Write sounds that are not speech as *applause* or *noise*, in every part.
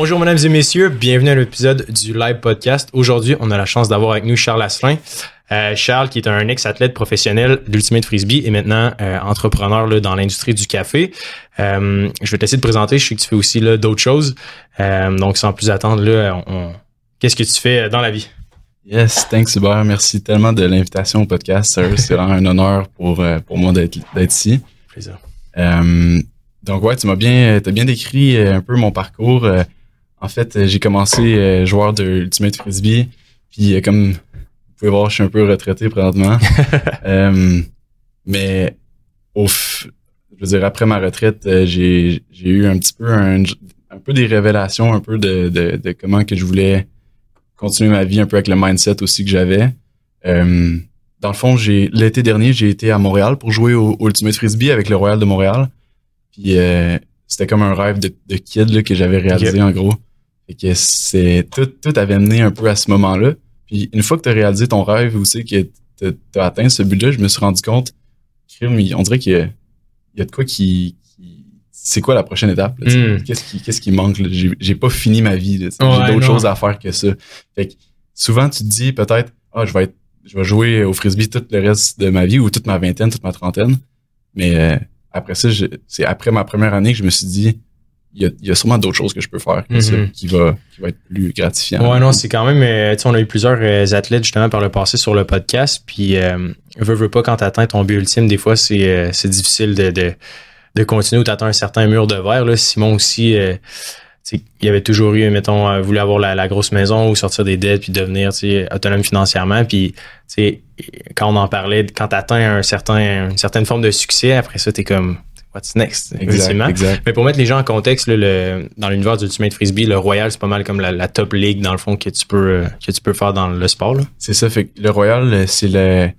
Bonjour mesdames et messieurs, bienvenue à l'épisode du live podcast. Aujourd'hui, on a la chance d'avoir avec nous Charles Asselin. Euh, Charles, qui est un ex-athlète professionnel d'Ultimate Frisbee et maintenant euh, entrepreneur là, dans l'industrie du café. Euh, je vais t'essayer de présenter. Je sais que tu fais aussi là, d'autres choses. Donc, sans plus attendre, là, on... qu'est-ce que tu fais dans la vie? Yes, thanks Hubert. Merci tellement de l'invitation au podcast. C'est vraiment un honneur pour, pour moi d'être ici. Plaisir. donc ouais, tu m'as bien, as bien décrit un peu mon parcours. En fait, j'ai commencé joueur de Ultimate Frisbee. Puis comme vous pouvez voir, je suis un peu retraité présentement. *laughs* euh, mais au je veux dire, après ma retraite, euh, j'ai, j'ai eu un petit peu un, un, peu des révélations un peu de, de, de, comment que je voulais continuer ma vie un peu avec le mindset aussi que j'avais. Euh, dans le fond, j'ai l'été dernier, j'ai été à Montréal pour jouer au, Ultimate Frisbee avec le Royal de Montréal. Puis euh, c'était comme un rêve de, de kid là, que j'avais réalisé en gros. Et que c'est tout, tout avait mené un peu à ce moment-là. Puis une fois que tu as réalisé ton rêve ou tu que tu as atteint ce but-là, je me suis rendu compte, on dirait qu'il y, y, a de quoi qui. c'est quoi la prochaine étape? Hmm. Qu'est-ce qui, qu'est-ce qui manque? J'ai pas fini ma vie. J'ai d'autres choses à faire que ça. Fait que souvent, tu te dis peut-être, ah, je vais être, je vais jouer au frisbee tout le reste de ma vie ou toute ma vingtaine, toute ma trentaine. Mais euh, après ça, c'est après ma première année que je me suis dit, il y a, sûrement d'autres choses que je peux faire mm-hmm. qui va, qui va être plus gratifiant. Ouais, non, c'est quand même, euh, tu sais, on a eu plusieurs euh, athlètes justement par le passé sur le podcast, puis euh, veux, veux pas, quand tu atteins ton but ultime, des fois, c'est euh, difficile de, de, de continuer ou tu un certain mur de verre. Là. Simon aussi, il avait toujours eu, mettons, voulu avoir la, grosse maison ou sortir des dettes puis devenir autonome financièrement. Puis, quand on en parlait, quand tu atteins un certain, une certaine forme de succès, après ça, tu es comme what's next, exact, Mais pour mettre les gens en contexte, le, dans l'univers du Ultimate Frisbee, le Royal, c'est pas mal comme la, top league, dans le fond, que tu peux, que tu peux faire dans le sport. C'est ça. Fait que le Royal, c'est le.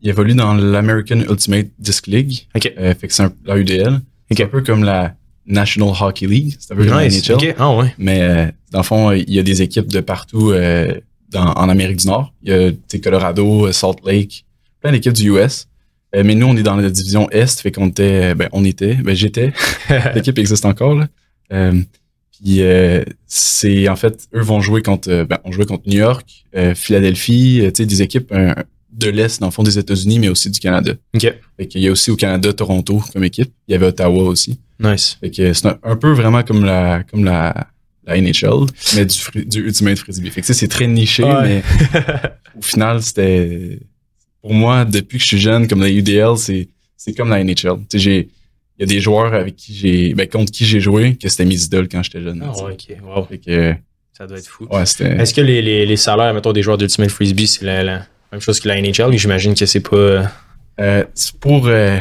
Il évolue dans l'American Ultimate Disc League. OK. Euh, fait que c'est un, la UDL. C'est un peu comme la National Hockey League. C'est un peu comme la NHL. Ah ouais. Mais euh, dans le fond, il y a des équipes de partout euh, dans, en Amérique du Nord. Il y a Colorado, Salt Lake, plein d'équipes du US. Euh, mais nous, on est dans la division Est, fait qu'on était, ben, on était, ben, j'étais. *laughs* *laughs* L'équipe existe encore, là. Euh, puis euh, c'est en fait, eux vont jouer contre, ben, on jouait contre New York, Philadelphie, tu sais, des équipes de l'Est, dans le fond des États-Unis, mais aussi du Canada. OK. Fait qu'il y a aussi au Canada Toronto comme équipe. Il y avait Ottawa aussi. Nice. Fait que c'est un, peu vraiment comme la, comme la, la NHL, mais du, du Ultimate Frisbee. Fait que c'est très niché, mais *laughs* au final, c'était pour moi, depuis que je suis jeune, comme la UDL, c'est, c'est comme la NHL. Tu sais, il y a des joueurs avec qui j'ai, ben, contre qui j'ai joué, que c'était mes idoles quand j'étais jeune. Ah, ouais, ok, wow. Fait que, ça doit être fou. Ouais, c'était... Est-ce que les, les, les salaires, mettons, des joueurs d'Ultimate Frisbee, c'est la, la, même chose que la NHL? J'imagine que c'est pas. Euh, pour euh,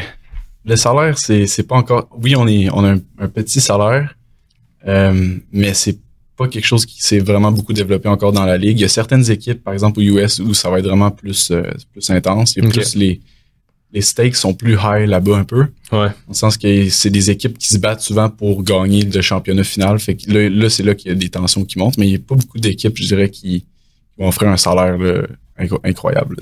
le salaire, c'est, c'est pas encore. Oui, on est, on a un, petit salaire, euh, mais c'est pas quelque chose qui s'est vraiment beaucoup développé encore dans la ligue. Il y a certaines équipes, par exemple au US, où ça va être vraiment plus, euh, plus intense. Il y a plus les, les stakes sont plus high là-bas un peu. Ouais. Dans le sens que c'est des équipes qui se battent souvent pour gagner le championnat final. Fait que là, là c'est là qu'il y a des tensions qui montent, mais il n'y a pas beaucoup d'équipes, je dirais, qui, vont offrir un salaire incroyable.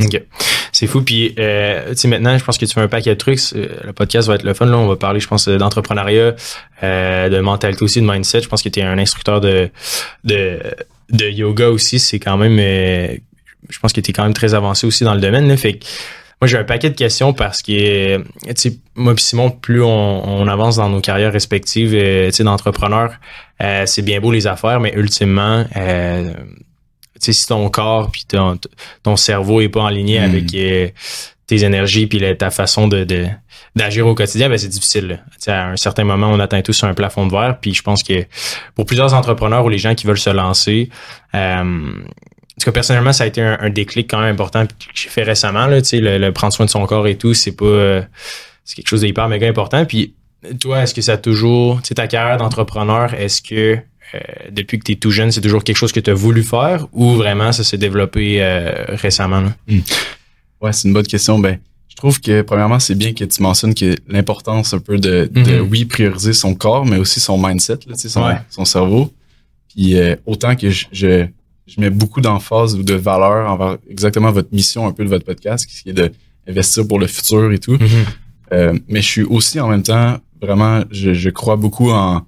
C'est fou. Puis, euh, tu sais, maintenant, je pense que tu fais un paquet de trucs. Euh, le podcast va être le fun. Là, on va parler, je pense, d'entrepreneuriat, euh, de mentalité aussi, de mindset. Je pense que tu es un instructeur de, de, de yoga aussi. C'est quand même, euh, je pense que tu es quand même très avancé aussi dans le domaine. Là. Fait que, moi, j'ai un paquet de questions parce que, tu sais, moi puis Simon, plus on, on, avance dans nos carrières respectives, euh, tu sais, d'entrepreneurs, c'est bien beau les affaires, mais ultimement, si ton corps puis ton, ton cerveau est pas en ligne hmm. avec euh, tes énergies puis ta façon de, d'agir au quotidien, ben c'est difficile. À un certain moment, on atteint tous un plafond de verre. Puis je pense que pour plusieurs entrepreneurs ou les gens qui veulent se lancer, euh, en tout personnellement, ça a été un, déclic quand même important que j'ai fait récemment. Là, le, le prendre soin de son corps et tout, c'est pas euh, c'est quelque chose d'hyper méga important. Puis toi, est-ce que ça a toujours, tu sais, ta carrière d'entrepreneur, est-ce que depuis que tu es tout jeune, c'est toujours quelque chose que tu as voulu faire ou vraiment ça s'est développé euh, récemment? Hmm. Ouais, c'est une bonne question. Ben, je trouve que premièrement, c'est bien que tu mentionnes que l'importance un peu de, de, mhm. oui, prioriser son corps, mais aussi son mindset, là, son, son cerveau. Puis euh, autant que je, je, mets beaucoup d'emphase ou de valeur envers exactement votre mission un peu de votre podcast, qui est d'investir pour le futur et tout. Mhm. mais je suis aussi en même temps, vraiment, je, je crois beaucoup en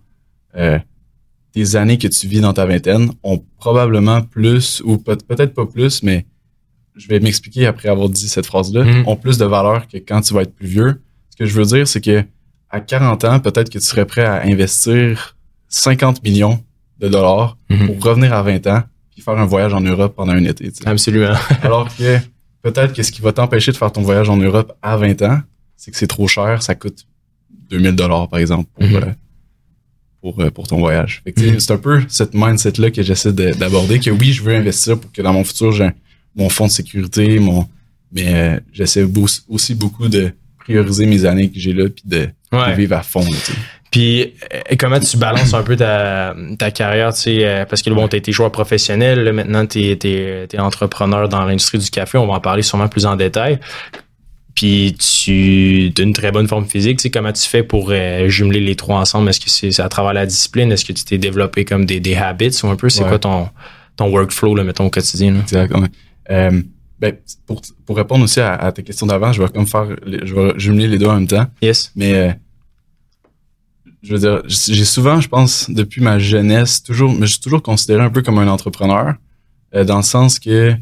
tes années que tu vis dans ta vingtaine ont probablement plus, ou peut- peut-être pas plus, mais je vais m'expliquer après avoir dit cette phrase-là, Mhm. ont plus de valeur que quand tu vas être plus vieux. Ce que je veux dire, c'est que à 40 ans, peut-être que tu serais prêt à investir 50 millions de dollars Mhm. pour revenir à 20 ans puis faire un voyage en Europe pendant un été. Absolument. *laughs* Alors que peut-être que ce qui va t'empêcher de faire ton voyage en Europe à 20 ans, c'est que c'est trop cher, ça coûte 2000 dollars par exemple pour, Mhm. euh, pour, euh, pour ton voyage. Tu Mhm. C'est un peu cette mindset-là que j'essaie de- d'aborder, que oui, je veux investir pour que dans mon futur, j'ai mon fonds de sécurité, mon, mais euh, j'essaie aussi beaucoup de prioriser mes années que j'ai là puis de, vivre à fond. là, tu. Puis euh, comment tu balances un peu ta, ta carrière, tu sais, parce que bon, t'as été joueur professionnel, là, maintenant t'es es, entrepreneur dans l'industrie du café, on va en parler sûrement plus en détail. Puis tu as une très bonne forme physique, tu sais, comment tu fais pour euh, jumeler les trois ensemble? Est-ce que c'est à travers la discipline? Est-ce que tu t'es développé comme des, des habits ou un peu? C'est Ouais. quoi ton, ton workflow, là, mettons, au quotidien? Là? Exactement. Euh, ben, pour, pour répondre aussi à, à ta question d'avant, je vais comme faire, je vais jumeler les deux en même temps. Yes. Mais euh, je veux dire, j'ai souvent, je pense, depuis ma jeunesse, toujours, mais je suis toujours considéré un peu comme un entrepreneur, dans le sens que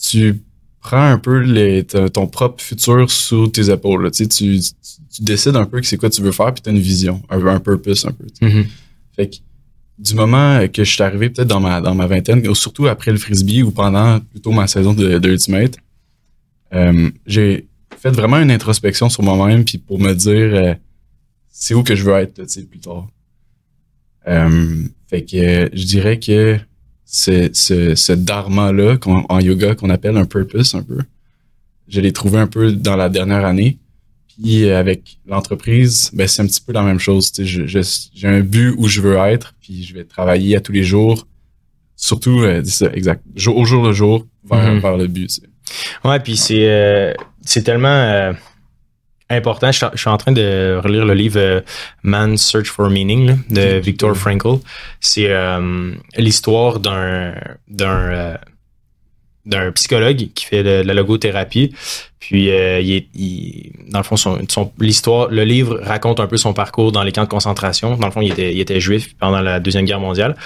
tu prends un peu les, ton propre futur sous tes épaules. là. Tu, sais, tu, tu, décides un peu que c'est quoi tu veux faire, puis tu as une vision, un, un purpose un peu. tu sais. Mhm. Fait que du moment que je suis arrivé peut-être dans ma, dans ma vingtaine, ou surtout après le frisbee ou pendant plutôt ma saison de, de Ultimate, euh, j'ai fait vraiment une introspection sur moi-même puis pour me dire euh, c'est où que je veux être là, plus tard. Euh, fait que je dirais que ce, ce, ce dharma-là qu'on- en yoga qu'on appelle un purpose un peu, je l'ai trouvé un peu dans la dernière année. Puis avec l'entreprise, ben c'est un petit peu la même chose. tu sais, je- je- J'ai un but où je veux être, puis je vais travailler à tous les jours. Surtout, euh, ça, exact. Jour, au jour le jour, vers, Mhm. vers le but. tu sais. Ouais, puis c'est euh, c'est tellement euh, important. Je suis, je suis en train de relire le livre euh, Man's Search for Meaning là, de Mhm. Viktor Frankl. C'est euh, l'histoire d'un d'un euh, d'un psychologue qui fait de, de la logothérapie. Puis euh, il est, il- dans le fond, son, son- l'histoire, le livre raconte un peu son parcours dans les camps de concentration. Dans le fond, il était, il était juif pendant la deuxième guerre mondiale.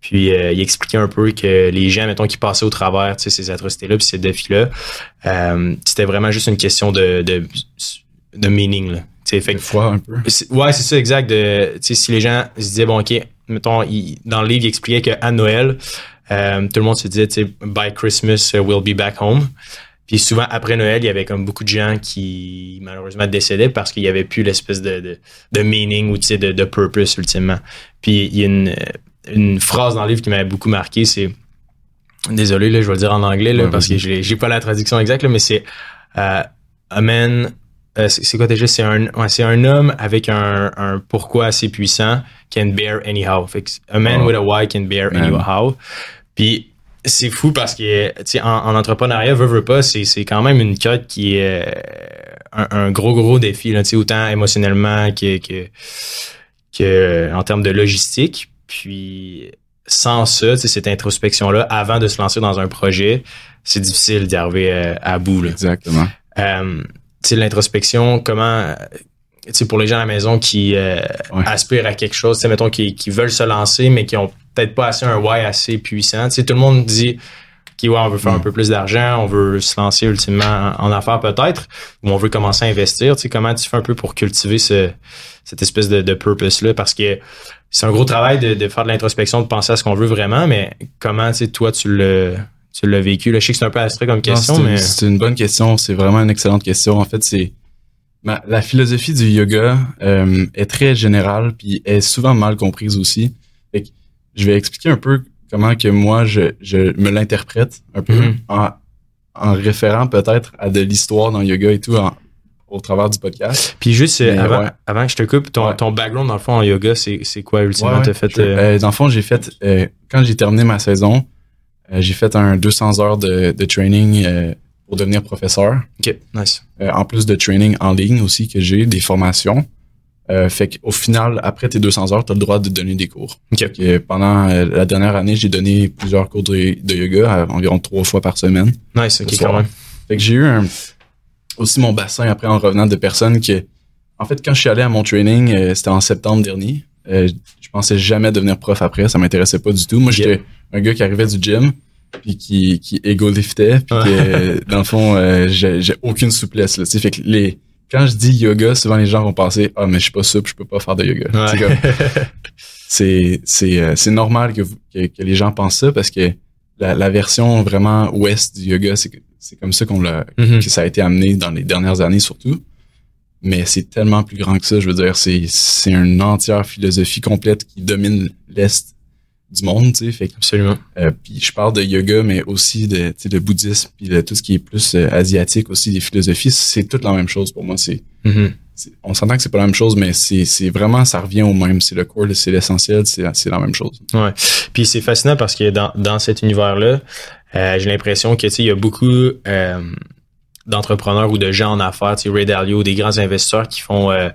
Puis euh, il expliquait un peu que les gens, mettons, qui passaient au travers, tu sais, ces atrocités-là, puis ces défis-là, euh, c'était vraiment juste une question de de, de meaning. Là. Tu sais, fait que un peu. Ouais, c'est ça, exact. De, si les gens se disaient, bon, OK, mettons, il- dans le livre, il expliquait qu'à Noël, euh, tout le monde se disait, by Christmas, uh, we'll be back home. Puis souvent, après Noël, il y avait comme beaucoup de gens qui, malheureusement, décédaient parce qu'il y avait plus l'espèce de, de, de meaning ou, de, de purpose, ultimement. Puis il y a une, une phrase dans le livre qui m'avait beaucoup marqué, c'est, désolé, là, je vais le dire en anglais, là, Ouais, parce que vas-y. j'ai j'ai pas la traduction exacte, là, mais c'est, euh, a man euh, c'est quoi déjà? C'est un, ouais, c'est un homme avec un, un pourquoi assez puissant can bear anyhow. Fait que a man Oh. with a why can bear Man. anyhow. Puis c'est fou parce que tu sais, en, en entrepreneuriat, veut, veut pas, c'est, c'est quand même une cote qui est euh, un, un gros, gros défi, là, tu sais, autant émotionnellement que, que, que euh, en termes de logistique. Puis sans ça, cette introspection-là, avant de se lancer dans un projet, c'est difficile d'y arriver à bout. Là. Exactement. L'introspection, comment, euh, tu sais, pour les gens à la maison qui euh, Ouais. aspirent à quelque chose, mettons, qui, qui veulent se lancer, mais qui ont peut-être pas assez un why assez puissant. Tu sais, tout le monde dit, OK, ouais, on veut faire Mm. un peu plus d'argent, on veut se lancer ultimement en, en affaires peut-être, ou on veut commencer à investir. Tu sais, comment tu fais un peu pour cultiver ce, cette espèce de, de purpose-là? Parce que c'est un gros travail de, de faire de l'introspection, de penser à ce qu'on veut vraiment, mais comment, tu sais, toi, tu le tu l'as vécu? Là, je sais que c'est un peu abstrait comme question, mais... C'est une bonne question. C'est vraiment une excellente question. En fait, c'est ma- la philosophie du yoga euh, est très générale puis est souvent mal comprise aussi. Fait que je vais expliquer un peu comment que moi je, je me l'interprète un peu Mhm. en, en référant peut-être à de l'histoire dans le yoga et tout en- au travers du podcast. Puis juste Mais avant, ouais. avant que je te coupe, ton, Ouais. ton background dans le fond en yoga, c'est, quoi ultimement? Ouais, T'as ouais, fait. euh, Euh, dans le fond, j'ai fait euh, quand j'ai terminé ma saison, j'ai fait un 200 heures de, de training euh, pour devenir professeur. Ok, nice. Euh, en plus de training en ligne aussi que j'ai, des formations. Euh, fait qu'au final, après tes 200 heures, tu as le droit de donner des cours. Ok. Fait que pendant euh, la dernière année, j'ai donné plusieurs cours de, de yoga, environ trois fois par semaine. Nice, ok, quand même. Fait que j'ai eu un- aussi mon bassin après en revenant de personnes que, en fait, quand je suis allé à mon training, euh, c'était en septembre dernier. Euh, je pensais jamais devenir prof après, ça m'intéressait pas du tout. Moi, j'étais un gars qui arrivait du gym, puis qui, qui ego-liftait, puis que, dans le fond, euh, j'ai aucune souplesse. Là, tu sais. fait que les, quand je dis yoga, souvent les gens vont penser « Ah, mais je suis pas souple, je peux pas faire de yoga. C'est comme- c'est c'est euh, c'est normal que, vous- que que les gens pensent ça parce que la, la version vraiment ouest du yoga c'est c'est comme ça qu'on l'a Mhm. que ça a été amené dans les dernières années surtout mais c'est tellement plus grand que ça je veux dire c'est c'est une entière philosophie complète qui domine l'est du monde tu sais fait que Absolument. euh, puis je parle de yoga mais aussi de tu sais de bouddhisme puis de tout ce qui est plus euh, asiatique aussi des philosophies c'est toute la même chose pour moi c'est Mhm. c'est- on s'entend que c'est pas la même chose, mais c'est c'est vraiment, ça revient au même. C'est le core, c'est l'essentiel, c'est c'est la même chose. Ouais. Puis c'est fascinant parce que dans, dans cet univers-là, euh, j'ai l'impression que tu sais, il y a beaucoup d'entrepreneurs ou de gens en affaires, tu sais, Ray Dalio, des grands investisseurs qui font euh,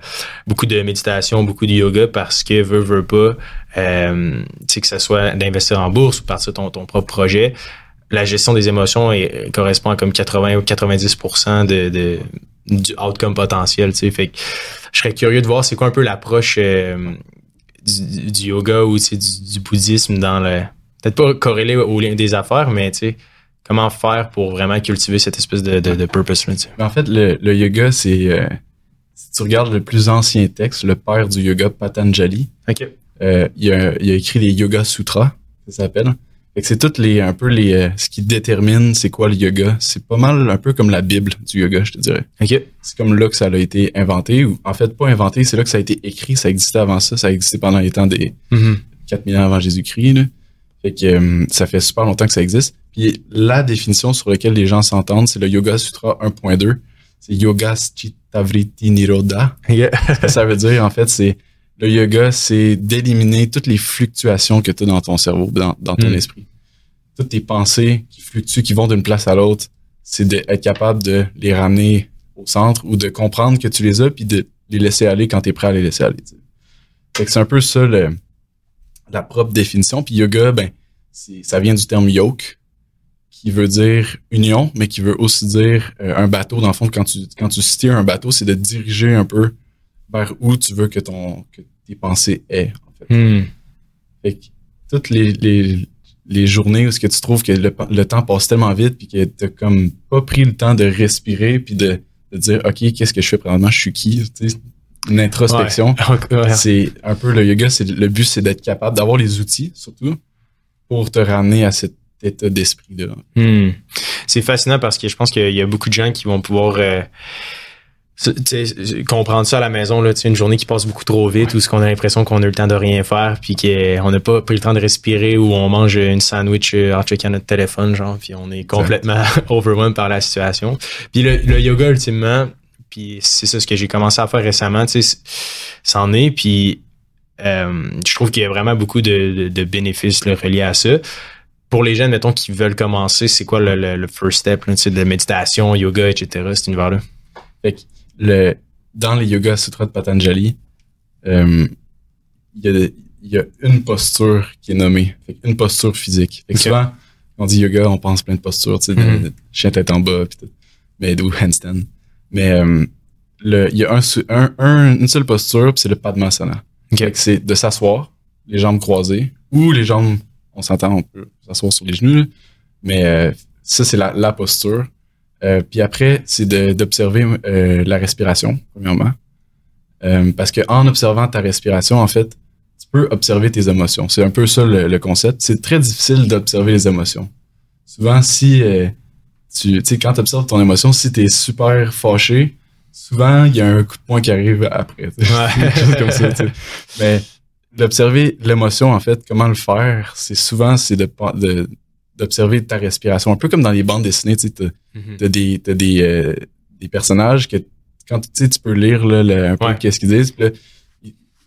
beaucoup de méditation, beaucoup de yoga parce que veut, veut pas, euh, tu sais, que ce soit d'investir en bourse ou partir ton, ton propre projet. La gestion des émotions est- correspond à comme 80 ou 90% de, de, du outcome potentiel, tu sais. Fait que je serais curieux de voir c'est quoi un peu l'approche euh, du, yoga ou tu du, du bouddhisme dans le. Peut-être pas corrélé au lien des affaires, mais tu sais, comment faire pour vraiment cultiver cette espèce de, de, de purpose-là, tu sais. Mais en fait, le, le yoga, c'est euh, si tu regardes le plus ancien texte, le père du yoga, Patanjali, OK. euh, il, a, il a écrit les Yoga Sutras, ça s'appelle. C'est toutes les un peu les euh, ce qui détermine c'est quoi le yoga. C'est pas mal un peu comme la Bible du yoga, je te dirais. OK. C'est comme là que ça a été inventé, ou en fait pas inventé, c'est là que ça a été écrit. Ça existait avant ça, ça a existé pendant les temps des Mhm. 4000 ans avant Jésus-Christ. Fait que euh, ça fait super longtemps que ça existe. Puis la définition sur laquelle les gens s'entendent, c'est le Yoga Sutra 1.2. C'est Yoga Chittavriti. Ce que ça veut dire, en fait, c'est le yoga, c'est d'éliminer toutes les fluctuations que tu as dans ton cerveau, dans, dans ton Mm. esprit. Toutes tes pensées qui fluctuent, qui vont d'une place à l'autre, c'est d'être capable de les ramener au centre ou de comprendre que tu les as puis de les laisser aller quand tu es prêt à les laisser aller. Fait que c'est un peu ça le, la propre définition. Puis yoga, ben, ça vient du terme yoke, qui veut dire union, mais qui veut aussi dire euh, un bateau. Dans le fond, quand tu, quand tu steers un bateau, c'est de diriger un peu vers où tu veux que ton que tes pensées aient. En fait. Hmm. Fait que toutes les, les, les journées où ce que tu trouves que le, le temps passe tellement vite puis que t'as comme pas pris le temps de respirer puis de, de dire ok qu'est-ce que je fais présentement? Je suis qui? Une introspection *laughs* Ouais. c'est un peu le yoga c'est le but c'est d'être capable d'avoir les outils surtout pour te ramener à cet état d'esprit là Hmm. C'est fascinant parce que je pense qu'il y a beaucoup de gens qui vont pouvoir euh, comprendre ça à la maison. Là, une journée qui passe beaucoup trop vite ou ce qu'on a l'impression qu'on a eu le temps de rien faire puis qu'on n'a pas pris le temps de respirer ou on mange une sandwich euh, en checkant notre téléphone, genre, puis on est complètement *laughs* overwhelmed par la situation. Puis le, le yoga, ultimement, puis c'est ça ce que j'ai commencé à faire récemment, tu sais, c'en est, puis euh, je trouve qu'il y a vraiment beaucoup de, de- de bénéfices là, reliés à ça pour les jeunes, mettons, qui veulent commencer, c'est quoi le, le, le first step, là, tu sais, de méditation, yoga, etc., cet univers-là? Fait que le, dans les Yoga Sutras de Patanjali, euh, il y, a y une posture qui est nommée. Fait que une posture physique. Fait que souvent, quand on dit yoga, on pense plein de postures, tu sais, Mhm. de chien tête en bas, pis tout. Mais, ou handstand. Mais, euh, le, il y a un, un, un- une seule posture, c'est le Padmasana. Ok. Fait que c'est de s'asseoir, les jambes croisées, ou les jambes, on s'entend, on peut s'asseoir sur les genoux, mais euh, ça, c'est la, la posture. Euh, puis après, c'est de- d'observer euh, la respiration, premièrement. Euh, parce que en observant ta respiration, en fait, tu peux observer tes émotions. C'est un peu ça le, le concept. C'est très difficile d'observer les émotions. Souvent, si euh, tu sais, quand tu observes ton émotion, si tu es super fâché, souvent, il y a un coup de poing qui arrive après. Ouais. *laughs* Chose comme ça. Mais d'observer l'émotion, en fait, comment le faire, c'est souvent, c'est de, de d'observer ta respiration. Un peu comme dans les bandes dessinées, tu sais, t'as- t'as des, t'as des, euh, des personnages que quand tu sais, tu peux lire là, le- un peu Ouais. qu'est-ce qu'ils disent. Puis là,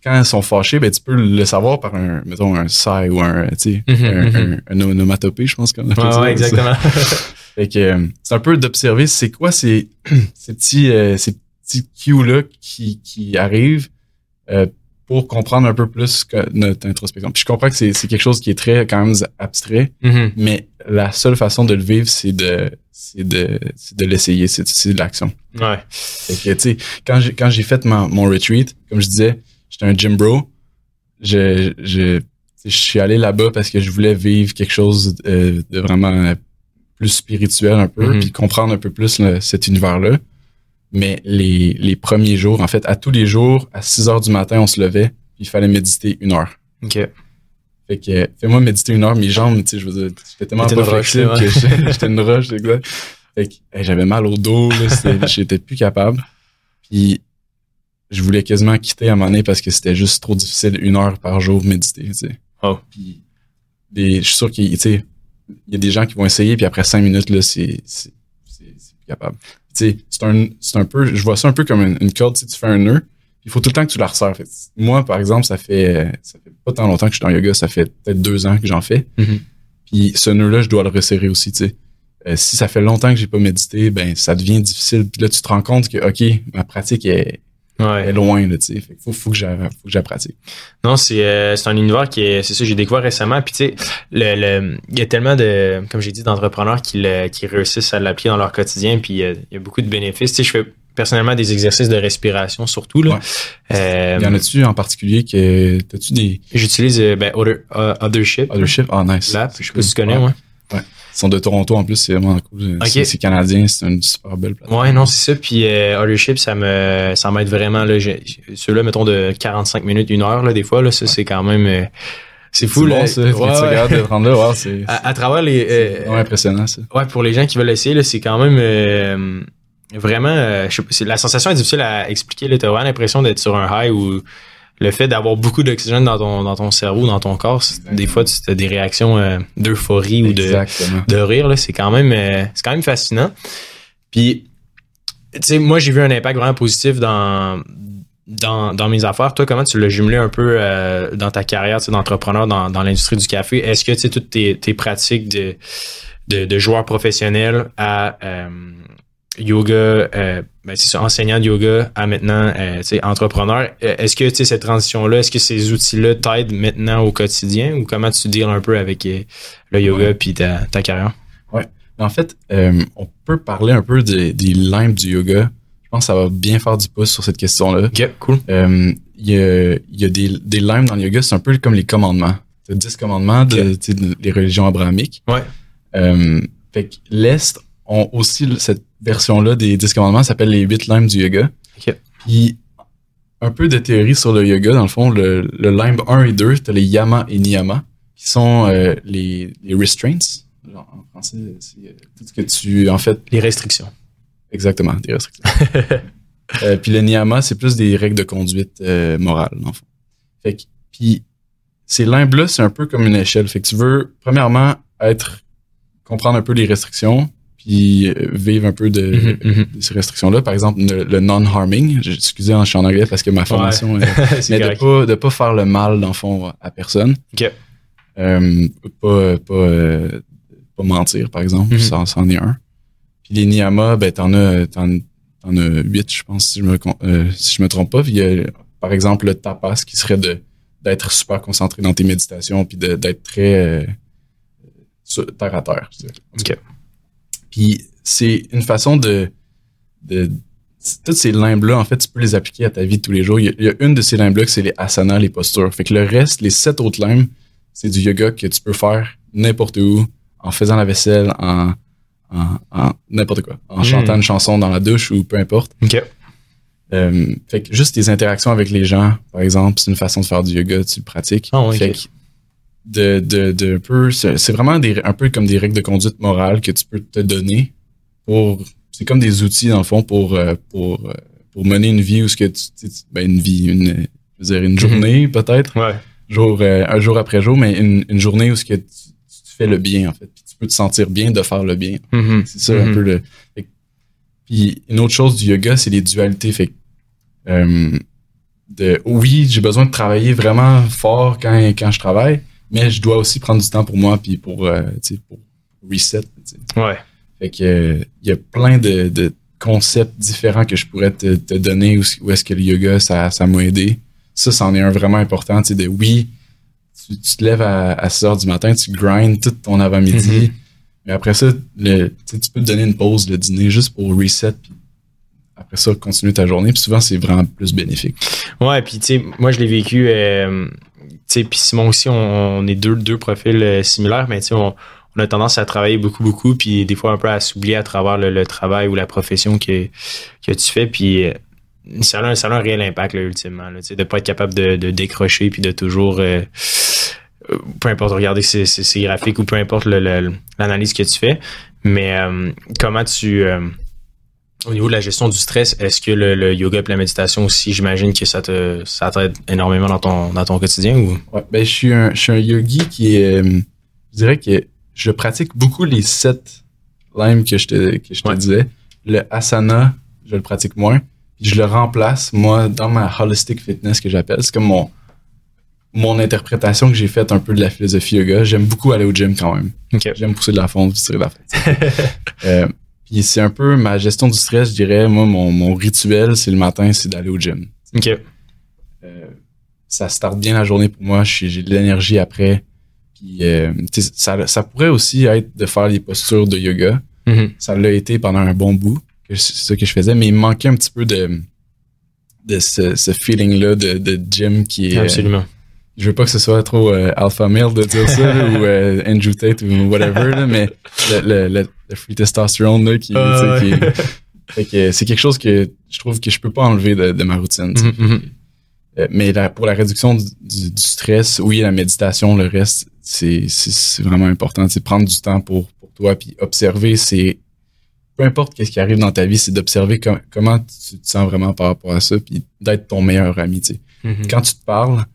quand ils sont fâchés, ben, tu peux le savoir par un, mettons, un sigh ou un, tu sais, Mhm, un, mhm. un, un onomatopée, je pense qu'on appelle Ouais, ça. ouais, exactement. *laughs* Fait que euh, c'est un peu d'observer c'est quoi ces, *clears throat* ces petits euh, ces petits cues là qui, qui arrivent euh, pour comprendre un peu plus que notre introspection. Puis je comprends que c'est c'est quelque chose qui est très quand même abstrait, Mhm. mais la seule façon de le vivre c'est de c'est de c'est de l'essayer, c'est c'est de l'action. Ouais. Fait que tu sais quand j'ai quand j'ai fait mon retreat, comme je disais, j'étais un gym bro. je, je, je suis allé là-bas parce que je voulais vivre quelque chose euh, de vraiment plus spirituel un peu, Mhm. puis comprendre un peu plus le- cet univers-là. Mais les, les premiers jours, en fait, à tous les jours, à 6 heures du matin, on se levait, puis il fallait méditer une heure. OK. Fait que, euh, fais-moi méditer une heure, mes jambes, tu sais, je veux dire, j'étais tellement pas flexible que *laughs* j'étais- une roche, exact. Fait que, hey, j'avais mal au dos, j'étais plus capable. Puis, je voulais quasiment quitter à un moment donné parce que c'était juste trop difficile, une heure par jour méditer, tu sais. Oh. Puis, des- je suis sûr qu'il, tu sais, il y a des gens qui vont essayer, puis après cinq minutes, là, c'est, c'est, plus capable. Tu sais, c'est un, c'est un peu, je vois ça un peu comme une, une corde, si tu fais un nœud, il faut tout le temps que tu la resserres. Fait moi, par exemple, ça fait, ça fait pas tant longtemps que je suis dans le yoga, ça fait peut-être deux ans que j'en fais. Mhm. Puis ce nœud-là, je dois le resserrer aussi, tu sais. Euh, si ça fait longtemps que j'ai pas médité, ben ça devient difficile. Puis là, tu te rends compte que, OK, ma pratique est, Ouais. est loin, là, tu sais. Faut, faut que j'a- faut que je la pratique. Non, c'est euh, c'est un univers qui est, c'est ça, j'ai découvert récemment. Puis tu sais, le, le, il y a tellement de, comme j'ai dit, d'entrepreneurs qui, le- qui réussissent à l'appliquer dans leur quotidien. Puis euh, il y a beaucoup de bénéfices. Tu sais, je fais personnellement des exercices de respiration surtout là. Ouais. Euh, y en a-tu en particulier que, t'as-tu des J'utilise euh, ben, Other, euh, Othership. othership? Ah, nice. L'app, je sais pas si tu connais, Ouais. ouais. Ils sont de Toronto en plus, c'est vraiment cool. Ok. C'est, canadien, c'est une super belle plateforme. Ouais, non, c'est ça. Puis euh, ça me ça m'aide vraiment. Là, ceux-là, mettons, de 45 minutes, une heure, là, des fois, là, ça, c'est quand même. euh, c'est fou, là. bon, ça. Ouais, ouais. de prendre là, ouais, *laughs* c'est, À, à travers les. euh, impressionnant, ça. Ouais, pour les gens qui veulent essayer, là, c'est quand même euh, vraiment. euh, je sais pas, la sensation est difficile à expliquer. Là, t'as vraiment l'impression d'être sur un high où le fait d'avoir beaucoup d'oxygène dans ton dans ton cerveau, dans ton corps, des fois tu as des réactions euh, d'euphorie ou de de rire c'est quand même euh, quand même fascinant. Puis tu sais moi j'ai vu un impact vraiment positif dans dans, dans mes affaires, toi, comment tu l'as jumelé un peu euh, dans ta carrière d'entrepreneur dans, dans l'industrie du café? Est-ce que tu sais, toutes tes, tes pratiques de, de, de joueur professionnel à yoga, euh, ben, c'est enseignant de yoga à maintenant euh, entrepreneur, euh, est-ce que cette transition-là, est-ce que ces outils-là t'aident maintenant au quotidien ou comment tu deals un peu avec euh, le yoga Ouais. puis ta, ta carrière? En fait, euh, on peut parler un peu des, des limbes du yoga. Je pense que ça va bien faire du pouce sur cette question-là. Ok, cool. Il y a, y a des, des limbes dans le yoga, c'est un peu comme les commandements. C'est 10 commandements de, des religions abrahamiques. Ouais. Fait que l'Est ont aussi cette version-là des 10 commandements, s'appelle les 8 limbes du yoga. Ok. Puis, un peu de théorie sur le yoga, dans le fond, le, le limbe 1 et 2, t'as les yama et niyama, qui sont euh, les, les restraints. Genre, en français, c'est euh, tout ce que tu, en fait, Les restrictions. Exactement, des restrictions. *laughs* Euh, puis le niyama, c'est plus des règles de conduite euh, morale, dans le fond. Fait que, puis ces limbes-là, c'est un peu comme une échelle. Fait que tu veux, premièrement, être, comprendre un peu les restrictions, puis euh, vivre un peu de, Mhm, mhm. de ces restrictions-là. Par exemple, le, le non-harming. Excusez, je suis en anglais parce que ma formation *laughs* est mais de pas, de pas faire le mal, dans le fond, à personne. Ok. Euh, pas, pas, euh, pas mentir, par exemple. Mhm. Ça, c'en est un. Puis les niyamas, ben, t'en as, t'en, as huit, je pense, si je me, euh, si je me trompe pas. Puis il y a, par exemple, le tapas, qui serait de, d'être super concentré dans tes méditations, puis d'être très euh, terre à terre. je. Puis c'est une façon de, de toutes ces limbes-là, en fait, tu peux les appliquer à ta vie de tous les jours. Il y a, il y a une de ces limbes-là que c'est les asanas, les postures. Fait que le reste, les sept autres limbes, c'est du yoga que tu peux faire n'importe où, en faisant la vaisselle, en, en, en n'importe quoi, en Mm. chantant une chanson dans la douche ou peu importe. Ok. Euh, fait que juste tes interactions avec les gens, par exemple, c'est une façon de faire du yoga, tu le pratiques. Ah ouais, fait ok. que de, de, de un peu, c'est vraiment des, un peu comme des règles de conduite morale que tu peux te donner pour, c'est comme des outils dans le fond pour, euh, pour, euh, pour mener une vie où ce que tu, tu sais, ben une vie, une, je veux dire une journée peut-être, Ouais. jour, euh, un jour après jour, mais une, une journée où ce que tu, tu fais le bien en fait, puis tu peux te sentir bien de faire le bien. Mhm. C'est ça un Mhm. peu le. fait Puis une autre chose du yoga, c'est les dualités. Fait euh, de oui, j'ai besoin de travailler vraiment fort quand, quand je travaille, mais je dois aussi prendre du temps pour moi puis pour, euh, pour reset. Ouais. Fait que il y a plein de, de concepts différents que je pourrais te, te donner où, où est-ce que le yoga ça, ça m'a aidé. Ça, c'en est un vraiment important. Tu de oui, tu, tu te lèves à, à 6 heures du matin, tu grindes tout ton avant-midi. Mhm. Mais après ça, le, tu peux te donner une pause le dîner juste pour reset. Puis après ça, continuer ta journée. Puis souvent, c'est vraiment plus bénéfique. Ouais, puis tu sais, moi je l'ai vécu euh, puis Simon aussi, on, est deux, deux profils similaires, mais on, on a tendance à travailler beaucoup, beaucoup, puis des fois un peu à s'oublier à travers le, travail ou la profession que, que tu fais. Puis ça a, un, ça a un réel impact, là, ultimement. Là, de ne pas être capable de, de décrocher puis de toujours, euh, euh, peu importe, regarder ces, graphiques ou peu importe l'analyse que tu fais. Mais euh, comment tu. Au niveau de la gestion du stress, est-ce que le, yoga et la méditation aussi, j'imagine que ça te ça t'aide énormément dans ton, dans ton quotidien ou? Ouais, ben, je suis un, je suis un yogi qui est. je dirais que je pratique beaucoup les sept limes que je te, que je te disais. Le asana, je le pratique moins je le remplace, moi, dans ma holistic fitness que j'appelle. C'est comme mon, mon interprétation que j'ai faite un peu de la philosophie yoga. J'aime beaucoup aller au gym quand même. J'aime pousser de la fonte, tirer de la fonte. *laughs* euh, puis c'est un peu ma gestion du stress, je dirais. Moi, mon, mon rituel, c'est le matin, c'est d'aller au gym. OK. Euh, ça starte bien la journée pour moi. J'ai de l'énergie après. Puis euh, ça, ça pourrait aussi être de faire les postures de yoga. Mm-hmm. Ça l'a été pendant un bon bout c'est ce que je faisais, mais il manquait un petit peu de, de ce, ce feeling-là de, de gym qui est. Absolument. je veux pas que ce soit trop euh, alpha male de dire ça, *laughs* ou euh, Andrew Tate ou whatever, là, mais le, le, le, free testosterone là, qui, uh, qui *laughs* c'est quelque chose que je trouve que je peux pas enlever de, de ma routine. Mm -hmm. euh, mais pour la réduction du, du, du, stress, oui, la méditation, le reste, c'est vraiment important. C'est prendre du temps pour, pour toi, puis observer, c'est peu importe qu'est-ce qui arrive dans ta vie, c'est d'observer comment tu te sens vraiment par rapport à ça, puis d'être ton meilleur ami. Tu sais. Mm-hmm. Quand tu te parles,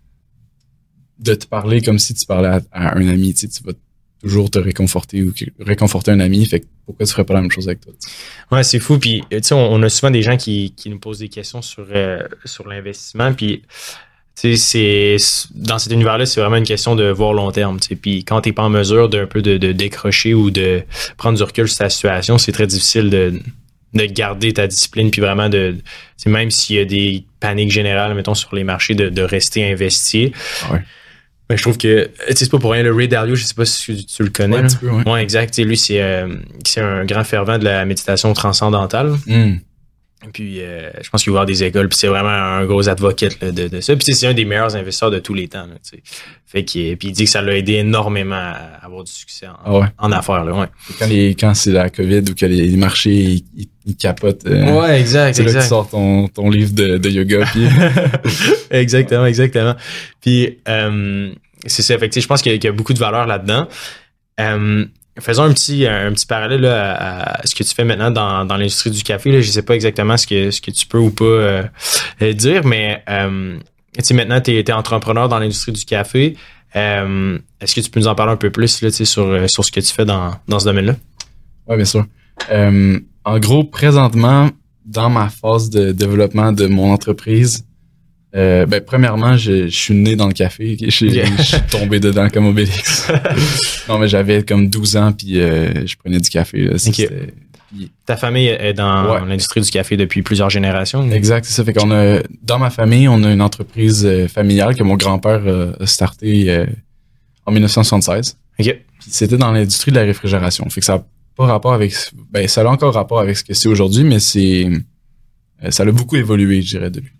de te parler comme si tu parlais à, un ami, tu, sais, tu vas toujours te réconforter ou réconforter un ami. Fait que pourquoi tu ferais pas la même chose avec toi? Ouais, c'est fou. Puis, tu sais, on, a souvent des gens qui, qui nous posent des questions sur, euh, sur l'investissement. Puis, c'est dans cet univers-là, c'est vraiment une question de voir long terme. Puis quand tu n'es pas en mesure d'un peu de, décrocher ou de prendre du recul sur ta situation, c'est très difficile de, de garder ta discipline puis vraiment de même s'il y a des paniques générales mettons sur les marchés de, rester investi ouais. Mais je trouve que c'est pas pour rien le Ray Dalio je sais pas si tu, le connais ouais, un petit peu, ouais. ouais exact lui c'est euh, c'est un grand fervent de la méditation transcendantale mm. Puis euh, je pense qu'il va y avoir des écoles, puis c'est vraiment un gros advocate là, de, de, ça. Puis c'est un des meilleurs investisseurs de tous les temps. Là, fait qu'il puis il dit que ça l'a aidé énormément à avoir du succès en, ah ouais. en affaires. Là, ouais. Quand, les, quand c'est la COVID ou que les, marchés ils, ils capotent. Euh, ouais, exact. C'est là que tu sors ton, ton livre de, de yoga. Puis... *laughs* exactement, exactement. Puis euh, c'est ça. Fait que, je pense qu'il y, y, a beaucoup de valeur là-dedans. Faisons un petit, un petit parallèle à, ce que tu fais maintenant dans, dans l'industrie du café. Je sais pas exactement ce que, ce que tu peux ou pas euh, dire, mais euh, maintenant, tu es, entrepreneur dans l'industrie du café. Euh, Est-ce que tu peux nous en parler un peu plus là, sur, sur ce que tu fais dans, dans ce domaine-là? Oui, bien sûr. Euh, en gros, présentement, dans ma phase de développement de mon entreprise, euh, ben, premièrement, je, je, suis né dans le café. *laughs* Je, je suis tombé dedans comme Obélix. *laughs* non, mais j'avais comme 12 ans, puis euh, je prenais du café. Là, okay. Ta famille est dans ouais. l'industrie du café depuis plusieurs générations. Exact, c'est ça. Fait qu'on a, dans ma famille, on a une entreprise euh, familiale que mon grand-père a starté euh, en 1976. Okay. C'était dans l'industrie de la réfrigération. Fait que ça n'a pas rapport avec, ben, ça a encore rapport avec ce que c'est aujourd'hui, mais c'est, ça a beaucoup évolué, je dirais, depuis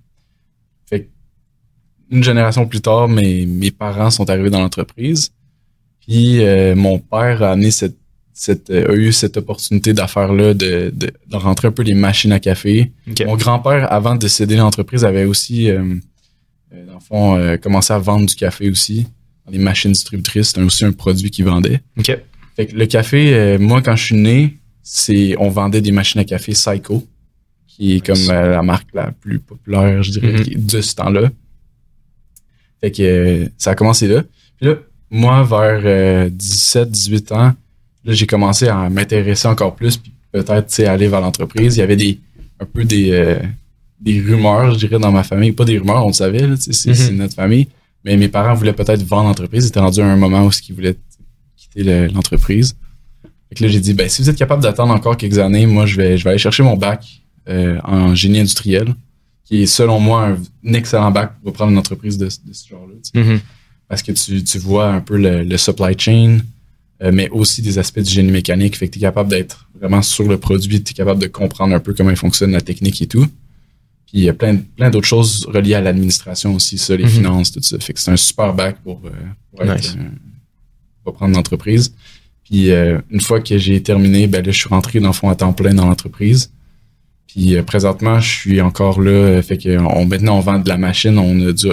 une génération plus tard, mes, mes parents sont arrivés dans l'entreprise. Puis euh, mon père a amené cette, cette euh, a eu cette opportunité d'affaire-là de, de, de, rentrer un peu les machines à café. Okay. Mon grand-père, avant de céder l'entreprise, avait aussi, euh, euh dans le fond, euh, commencé à vendre du café aussi dans les machines distributrices. C'était aussi un produit qu'il vendait. Okay. Fait que le café, moi, quand je suis né, c'est on vendait des machines à café Psycho, qui est comme la marque la plus populaire, je dirais, Mm -hmm. de ce temps-là. Fait que euh, ça a commencé là. Puis là, moi, vers euh, 17, 18 ans, là, j'ai commencé à m'intéresser encore plus, puis peut-être, tu sais, aller vers l'entreprise. Il y avait des, un peu des, euh, des rumeurs, je dirais, dans ma famille. Pas des rumeurs, on le savait, là, c'est, Mm-hmm. c'est notre famille. Mais mes parents voulaient peut-être vendre l'entreprise. Ils étaient rendus à un moment où ils voulaient quitter le, l'entreprise. Fait que là, j'ai dit, ben, si vous êtes capable d'attendre encore quelques années, moi, je vais, je vais aller chercher mon bac euh, en génie industriel qui est selon moi un, excellent bac pour prendre une entreprise de, de ce genre-là. Mm -hmm. Parce que tu, tu vois un peu le, le supply chain, euh, mais aussi des aspects du génie mécanique. Fait que tu es capable d'être vraiment sur le produit, tu es capable de comprendre un peu comment il fonctionne, la technique et tout. Puis il y a plein, plein d'autres choses reliées à l'administration aussi, ça, les Mhm. finances, tout ça. Fait que c'est un super bac pour, euh, pour, être, Nice. euh, pour prendre l'entreprise. Puis euh, une fois que j'ai terminé, ben là, je suis rentré dans le fond à temps plein dans l'entreprise. Puis euh, présentement, je suis encore là. euh, fait que on, maintenant, on vend de la machine. On a du,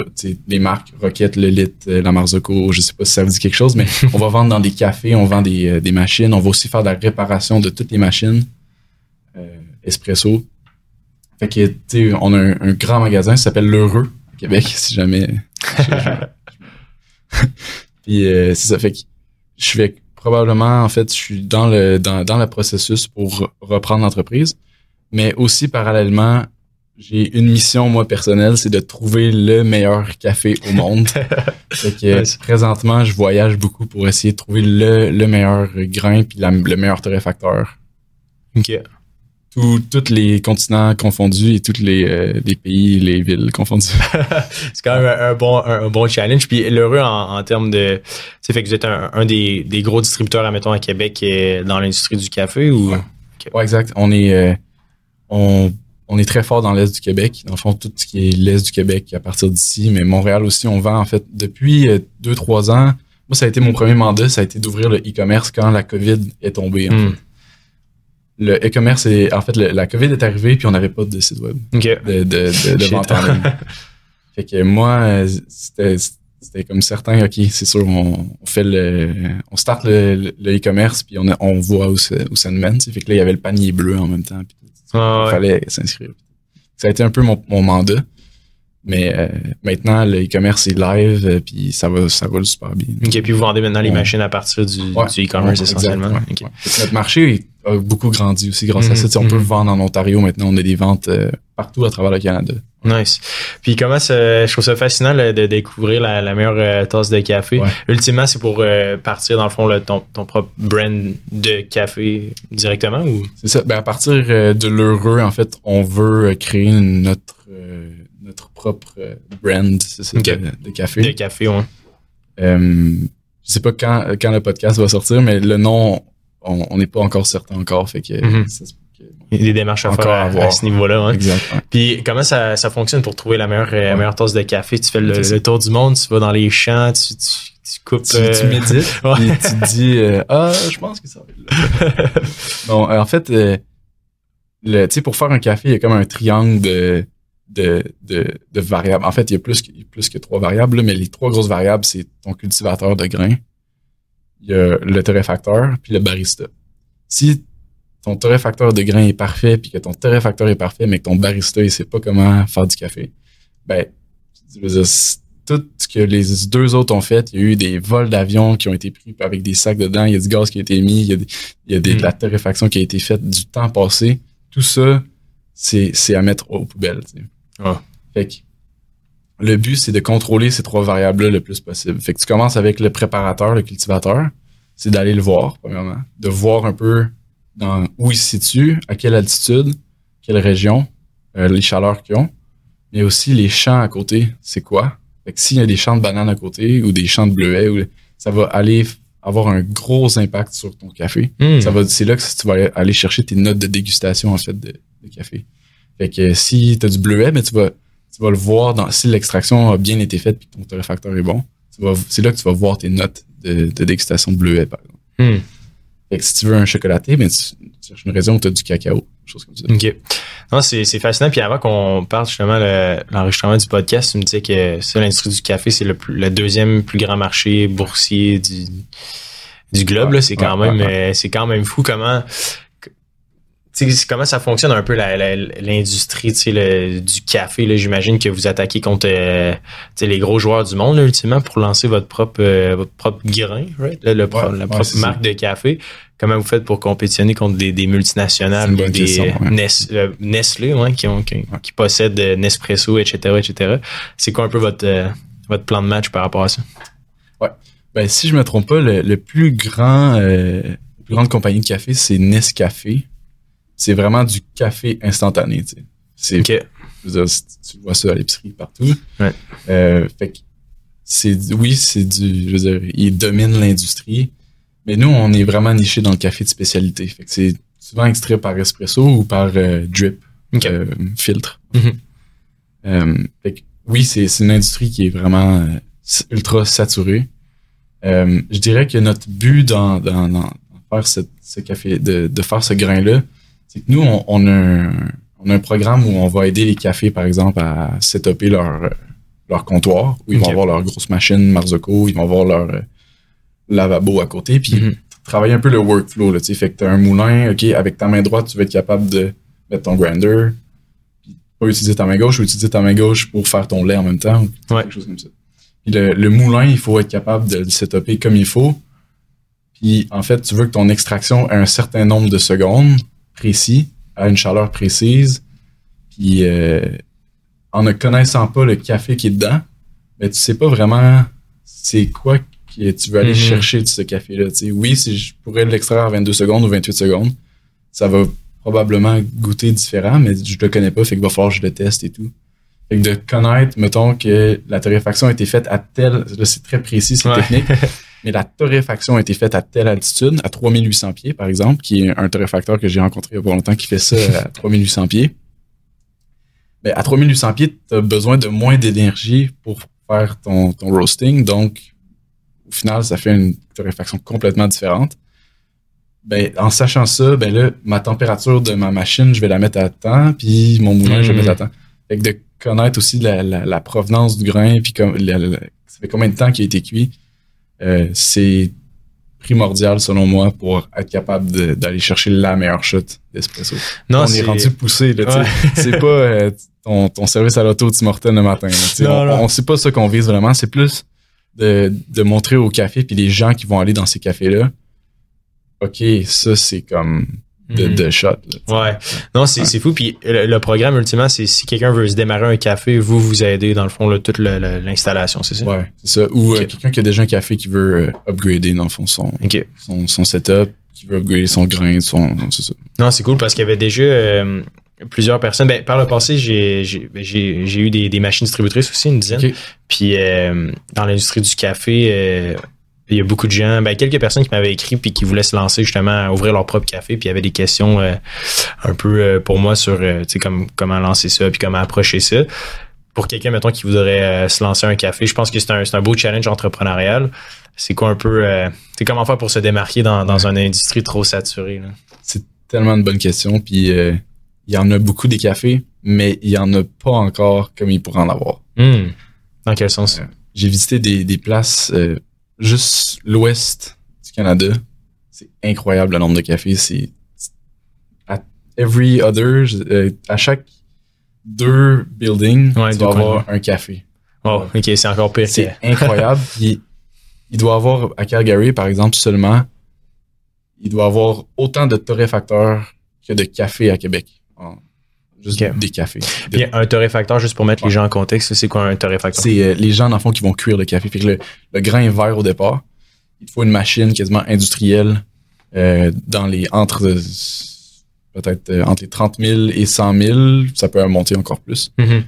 les marques Rocket, Lelite, euh, la Marzocco. Je sais pas si ça vous dit quelque chose, mais *laughs* on va vendre dans des cafés, on vend des, des machines. On va aussi faire de la réparation de toutes les machines euh, espresso. Fait que, tu sais, on a un, un grand magasin, ça s'appelle L'Heureux, à Québec, *laughs* si jamais. *laughs* Puis, euh, c'est ça. Fait que je vais probablement, en fait, je suis dans le, dans, dans le processus pour re- reprendre l'entreprise. Mais aussi, parallèlement, j'ai une mission, moi, personnelle, c'est de trouver le meilleur café au monde. *laughs* fait que, Nice. présentement, je voyage beaucoup pour essayer de trouver le, le meilleur grain puis la- le meilleur torréfacteur OK. tous tous les continents confondus et tous les, euh, les pays, les villes confondues. *laughs* c'est quand même un, un bon, un, un bon challenge. Puis l'heureux en, en termes de. Sais, fait que vous êtes un, un des, des gros distributeurs, admettons, à Québec euh, dans l'industrie du café ou? Ouais. ouais, exact. On est, euh, on, on est très fort dans l'Est du Québec. Dans le fond, tout ce qui est l'Est du Québec à partir d'ici. Mais Montréal aussi, on vend en fait depuis euh, deux, trois ans. Moi, ça a été mon premier mandat, ça a été d'ouvrir le e-commerce quand la COVID est tombée. En Hmm. fait. Le e-commerce est, en fait, le- la COVID est arrivée puis on n'avait pas de site web. OK. de, de, de, *laughs* vente en ligne. *laughs* fait que moi, euh, c'était, c'était comme certain, OK, c'est sûr, on, on fait le, on start le, e-commerce, puis on, on voit où ça, où ça nous mène. Fait que là, il y avait le panier bleu en même temps. puis. Ah, Il fallait s'inscrire. Ça a été un peu mon, mon mandat. Mais euh, maintenant, le e-commerce est live, euh, puis ça va, ça va super bien. OK. Puis vous vendez maintenant les Ouais. machines à partir du, Ouais. du e-commerce Ouais, essentiellement. Notre marché a beaucoup grandi aussi grâce à Mhm, ça. Sais, On peut mhm. vendre en Ontario maintenant. On a des ventes euh, partout à travers le Canada. Nice. Puis comment ça, je trouve ça fascinant là, de découvrir la, la meilleure euh, tasse de café. Ouais. Ultimement, c'est pour euh, partir dans le fond là, ton, ton propre brand de café directement ou? C'est ça. Ben, à partir euh, de l'heureux, en fait, on veut créer notre, notre propre brand ça, de, de café. de café, ouais. Je sais pas quand, quand le podcast va sortir, mais le nom, on n'est pas encore certain encore. Fait que, Mhm. ça se Il y a des démarches à Encore faire à à, voir. à ce niveau-là. hein. Puis comment ça, ça fonctionne pour trouver la meilleure, euh, la meilleure tasse de café? Tu fais le, tour du monde, tu vas dans les champs, tu, tu, tu coupes. Tu, euh, tu médites, *laughs* Ouais. puis tu te dis, euh, ah, je pense que ça va être là. *laughs* Bon, euh, en fait, euh, le, pour faire un café, il y a comme un triangle de, de, de, de variables. En fait, il y a plus que, plus que trois variables, là, mais les trois grosses variables, c'est ton cultivateur de grains, il y a le torréfacteur, puis le barista. Si ton torréfacteur de grains est parfait, puis que ton torréfacteur est parfait, mais que ton barista, il sait pas comment faire du café, ben, je veux dire, c'est- tout ce que les deux autres ont fait, il y a eu des vols d'avions qui ont été pris avec des sacs dedans, il y a du gaz qui a été mis, il y a, des- il y a des- de la torréfaction qui a été faite du temps passé. Tout ça, c'est à mettre aux poubelles. tu sais. Ah. Fait que le but, c'est de contrôler ces trois variables-là le plus possible. Fait que tu commences avec le préparateur, le cultivateur, c'est d'aller le voir, premièrement, de voir un peu dans où il se situe, à quelle altitude, quelle région, euh, les chaleurs qu'ils ont, mais aussi les champs à côté, c'est quoi? Fait que s'il y a des champs de bananes à côté ou des champs de bleuets, ou- ça va aller avoir un gros impact sur ton café. Hmm. Ça va, c'est là que tu vas aller chercher tes notes de dégustation en fait de, de café. Fait que si tu as du bleuet, mais tu vas, tu vas le voir dans si l'extraction a bien été faite et que ton torréfacteur est bon. C'est là que tu vas voir tes notes de, de dégustation de bleuet par exemple. Hmm. Fait que si tu veux un chocolaté, mais tu, tu cherches une région où tu as du cacao, chose comme ça. OK. Non, c'est, c'est fascinant. Puis avant qu'on parte justement le, l'enregistrement du podcast, tu me disais que ça, l'industrie du café, c'est le, plus- le deuxième plus grand marché boursier du, du globe. là. C'est quand Ouais, même ouais, euh, c'est quand même fou comment comment ça fonctionne un peu l'industrie du café. J'imagine que vous attaquez contre euh, les gros joueurs du monde là, ultimement pour lancer votre propre euh, votre propre grain, right? Là, le pro- Ouais, la ouais, propre marque de café. Comment vous faites pour compétitionner contre des, des multinationales ou des question, ouais. Nes- euh, Nestlé ouais, qui, ont, qui, qui possèdent euh, Nespresso, etc., etc. C'est quoi un peu votre, votre plan de match par rapport à ça? Ben, si je me trompe pas, le, le plus grand, la plus grande compagnie de café, c'est Nescafé. C'est vraiment du café instantané, tu sais. C'est, tu vois ça à l'épicerie partout. Ouais. Euh, fait que c'est, oui, c'est du, je veux dire, ils dominent l'industrie. Mais nous, on est vraiment niché dans le café de spécialité. Fait que c'est souvent extrait par espresso ou par euh, drip, OK. euh, filtre. Euh, fait que, oui, c'est c'est une industrie qui est vraiment ultra saturée. Euh, je dirais que notre but dans, dans, dans faire ce, ce café, de, de faire ce grain-là, c'est que nous, on, on a un, on a un programme où on va aider les cafés, par exemple, à setuper leur, euh, leur comptoir, où ils vont avoir leur grosse machine Marzocco, ils vont avoir leur euh, lavabo à côté, puis Mhm. travailler un peu le workflow, là, tu sais. Fait que t'as un moulin, OK, avec ta main droite, tu vas être capable de mettre ton grinder, puis pas utiliser ta main gauche, ou utiliser ta main gauche pour faire ton lait en même temps, ou Ouais. quelque chose comme ça. Puis le, le moulin, il faut être capable de le setuper comme il faut. Puis en fait, tu veux que ton extraction ait un certain nombre de secondes précis, à une chaleur précise. Puis euh, en ne connaissant pas le café qui est dedans, ben tu sais pas vraiment c'est quoi que tu veux aller Mhm. chercher de ce café-là. Oui, si je pourrais l'extraire à 22 secondes ou 28 secondes, ça va probablement goûter différent, mais je le connais pas, fait qu'il va falloir que je le teste et tout. Fait que de connaître, mettons, que la torréfaction a été faite à telle, là c'est très précis, c'est Ouais. technique, *laughs* mais la torréfaction a été faite à telle altitude, à 3800 pieds, par exemple, qui est un torréfacteur que j'ai rencontré il y a pas longtemps qui fait ça à *laughs* 3800 pieds. Ben, à 3800 pieds, tu as besoin de moins d'énergie pour faire ton, ton roasting, donc au final, ça fait une torréfaction complètement différente. Ben, en sachant ça, ben là, ma température de ma machine, je vais la mettre à temps, puis mon moulin, je vais le mettre à temps. Fait que de connaître aussi la, la, la provenance du grain, puis comme, la- ça fait combien de temps qu'il a été cuit, euh, c'est primordial selon moi pour être capable d'aller chercher la meilleure shot d'espresso. Non, On est rendu poussé, là, tu. Ouais. C'est pas euh, ton, ton service à l'auto Tim Hortons le matin. là, tu. Non, on, non. on sait pas ça qu'on vise vraiment, c'est plus de, de montrer au café puis les gens qui vont aller dans ces cafés-là. OK, ça c'est comme de, Mhm. de shot. là. Ouais. Non, c'est Ouais. fou. Puis le, le programme, ultimement, c'est si quelqu'un veut se démarrer un café, vous vous aidez, dans le fond, là, toute l'installation, c'est ça? Ouais, c'est ça. Ou euh, quelqu'un qui a déjà un café qui veut euh, upgrader, dans le fond, son, son, son setup, qui veut upgrader son grain, son. C'est ça. Non, c'est cool parce qu'il y avait déjà euh, plusieurs personnes. Ben, par le passé, j'ai ben, eu des, des machines distributrices aussi, une dizaine. Puis euh, dans l'industrie du café, euh, il y a beaucoup de gens, ben, quelques personnes qui m'avaient écrit puis qui voulaient se lancer justement à ouvrir leur propre café. Puis il y avait des questions euh, un peu euh, pour moi sur euh, tu sais, comme, comment lancer ça puis comment approcher ça. Pour quelqu'un, mettons, qui voudrait euh, se lancer un café, je pense que c'est un, c'est un beau challenge entrepreneurial. C'est quoi un peu, euh, c'est comment faire pour se démarquer dans, dans une industrie trop saturée. Là? C'est tellement une bonne question. Puis euh, il y en a beaucoup des cafés, mais il y en a pas encore comme il pourrait en avoir. Hmm. Dans quel sens? J'ai visité des, des places euh, juste l'ouest du Canada. C'est incroyable le nombre de cafés. C'est à every other, euh, à chaque deux buildings, Ouais, tu coins. avoir un café. Oh, ok, c'est encore pire. C'est incroyable. *laughs* Puis, il doit avoir à Calgary, par exemple, seulement, il doit avoir autant de torréfacteurs que de cafés à Québec. En- Juste des cafés. Puis un torréfacteur, juste pour mettre Ouais. les gens en contexte, c'est quoi un torréfacteur? C'est euh, les gens, dans le fond, qui vont cuire le café. Fait que le, le grain est vert au départ. Il faut une machine quasiment industrielle euh, dans les entre peut-être euh, entre les 30 000 et 100 000. Ça peut monter encore plus. Mhm.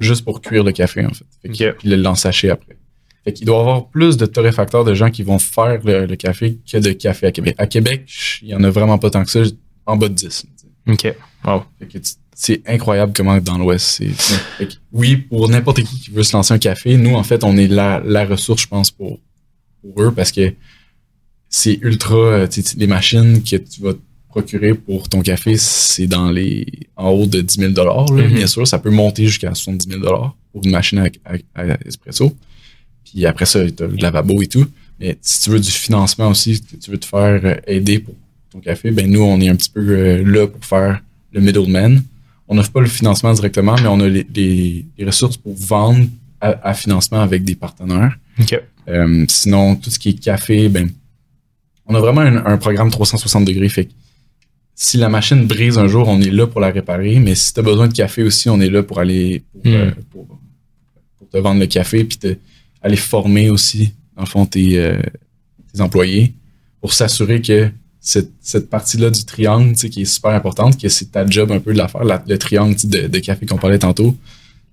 Juste pour cuire le café, en fait. Fait que- Ok. Puis le lancer après. Fait qu'il doit y avoir plus de torréfacteurs de gens qui vont faire le, le café que de café à Québec. À Québec, il y en a vraiment pas tant que ça, en bas de 10. tu sais. Ok. Wow. Fait que tu- c'est incroyable comment dans l'Ouest, c'est. Oui, pour n'importe qui qui veut se lancer un café, nous, en fait, on est la, la ressource, je pense, pour, pour eux parce que c'est ultra. euh, Les machines que tu vas te procurer pour ton café, c'est dans les. en haut de 10 000 là, Mhm. Bien sûr, ça peut monter jusqu'à 70 000 pour une machine à, à- à espresso. Puis après ça, tu as le lavabo et tout. Mais si tu veux du financement aussi, que tu veux te faire euh, aider pour ton café, ben nous, on est un petit peu euh, là pour faire le middleman. On n'offre pas le financement directement, mais on a les, les- les ressources pour vendre à, à financement avec des partenaires. Euh, sinon, tout ce qui est café, ben, on a vraiment un, un programme 360 degrés. Fait que si la machine brise un jour, on est là pour la réparer. Mais si tu as besoin de café aussi, on est là pour aller pour, Hmm. euh, pour, pour te vendre le café, puis te, aller former aussi, dans le fond, tes, euh, tes employés pour s'assurer que cette, cette partie-là du triangle, tu sais, qui est super importante, que c'est ta job un peu de la faire, la- le triangle de, de café qu'on parlait tantôt.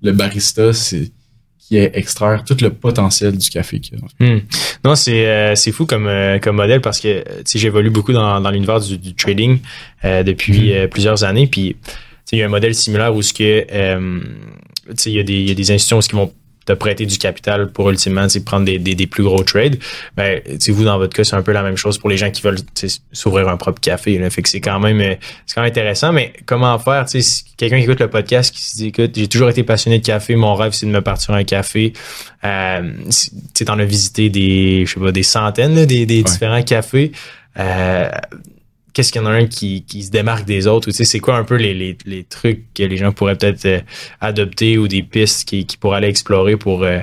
Le barista, c'est qui est extraire tout le potentiel du café qu'il y a. Hmm. Non, c'est euh, c'est fou comme, euh, comme modèle parce que j'évolue beaucoup dans, dans l'univers du, du trading euh, depuis euh, plusieurs années. Puis il y a un modèle similaire où ce que il y, a des- il y a des institutions qui vont te prêter du capital pour ultimement prendre des, des, des plus gros trades. Ben, tu sais, vous, dans votre cas, c'est un peu la même chose pour les gens qui veulent s'ouvrir un propre café. Là. Fait que c'est quand même euh, c'est quand même intéressant, mais comment faire? Si quelqu'un qui écoute le podcast qui se dit écoute, j'ai toujours été passionné de café, mon rêve c'est de me partir un café. Euh, tu t'en as visité des, je sais pas, des centaines, là, des, des différents cafés. Euh, qu'est-ce qu'il y en a un qui, qui se démarque des autres? Ou, tu sais, c'est quoi un peu les, les, les trucs que les gens pourraient peut-être euh, adopter ou des pistes qui, qui pourraient aller explorer pour euh,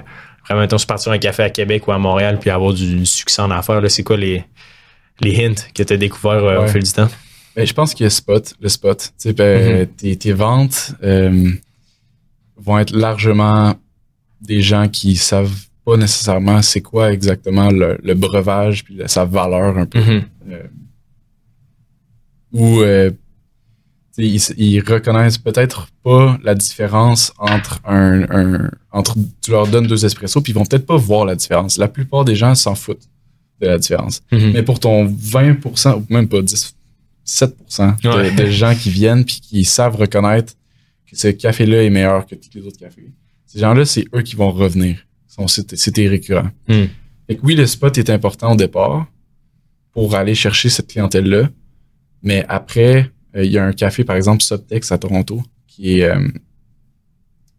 vraiment, mettons, se partir un café à Québec ou à Montréal puis avoir du succès en affaires? là? C'est quoi les, les hints que tu as découverts euh, au fil du temps? Ben, je pense que spot, le spot, tu sais, ben, tes, tes ventes euh, vont être largement des gens qui savent pas nécessairement c'est quoi exactement le, le breuvage puis la- sa valeur un peu. Mhm. Euh, ou euh, ils, ils reconnaissent peut-être pas la différence entre un, un entre tu leur donnes deux espressos puis ils vont peut-être pas voir la différence. La plupart des gens s'en foutent de la différence. Mhm. Mais pour ton 20% ou même pas 10 7% de, Ouais. de gens qui viennent puis qui savent reconnaître que ce café-là est meilleur que tous les autres cafés. Ces gens-là, c'est eux qui vont revenir. C'est tes récurrents. Hmm. Fait que oui, le spot est important au départ pour aller chercher cette clientèle-là. Mais après, euh, il y a un café, par exemple, Subtex à Toronto, qui est, euh,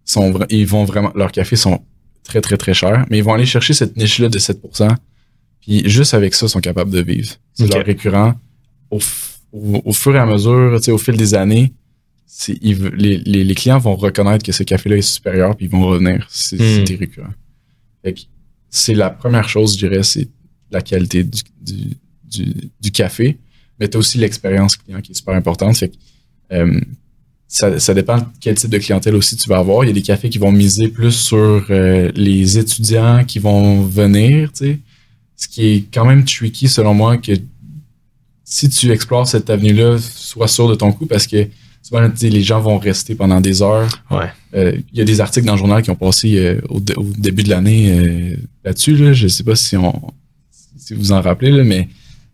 sont, ils vont vraiment, leurs cafés sont très, très, très chers, mais ils vont aller chercher cette niche-là de 7%. Puis juste avec ça, ils sont capables de vivre. C'est leur récurrent. Au, f- au, au fur et à mesure, tu sais, au fil des années, ils les, les, les clients vont reconnaître que ce café-là est supérieur, puis ils vont revenir. C'est Hmm. c'est récurrent. Fait que c'est la première chose, je dirais, c'est la qualité du, du, du, du café, mais tu as aussi l'expérience client qui est super importante. Fait que, euh, ça, ça dépend de quel type de clientèle aussi tu vas avoir. Il y a des cafés qui vont miser plus sur euh, les étudiants qui vont venir, tu sais. Ce qui est quand même tricky selon moi que si tu explores cette avenue-là, sois sûr de ton coup parce que souvent, les gens vont rester pendant des heures. Ouais. Euh, Il y a des articles dans le journal qui ont passé euh, au, dé- au début de l'année là-dessus. Là. Je sais pas si on si vous en rappelez, là, mais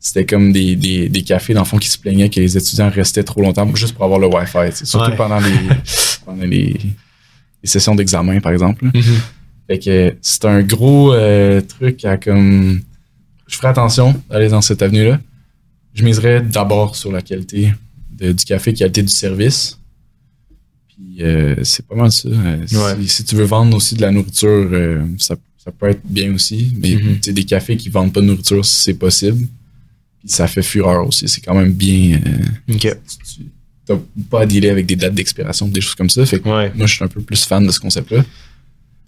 c'était comme des, des, des cafés dans le fond qui se plaignaient que les étudiants restaient trop longtemps juste pour avoir le Wi-Fi. Surtout Ouais. pendant les *laughs* pendant les, les sessions d'examen, par exemple. Mhm. Fait que c'est un gros euh, truc à comme. Je ferai attention d'aller dans cette avenue-là. Je miserais d'abord sur la qualité de- du café, qualité du service. Puis euh, c'est pas mal ça. Euh, si- Ouais. si, tu veux vendre aussi de la nourriture, ça, ça peut être bien aussi. Mais Mhm. sais, des cafés qui vendent pas de nourriture, c'est possible. Ça fait fureur aussi. C'est quand même bien. euh, OK. tu n'as pas à dealer avec des dates d'expiration, des choses comme ça. Fait que Ouais. moi, je suis un peu plus fan de ce concept-là.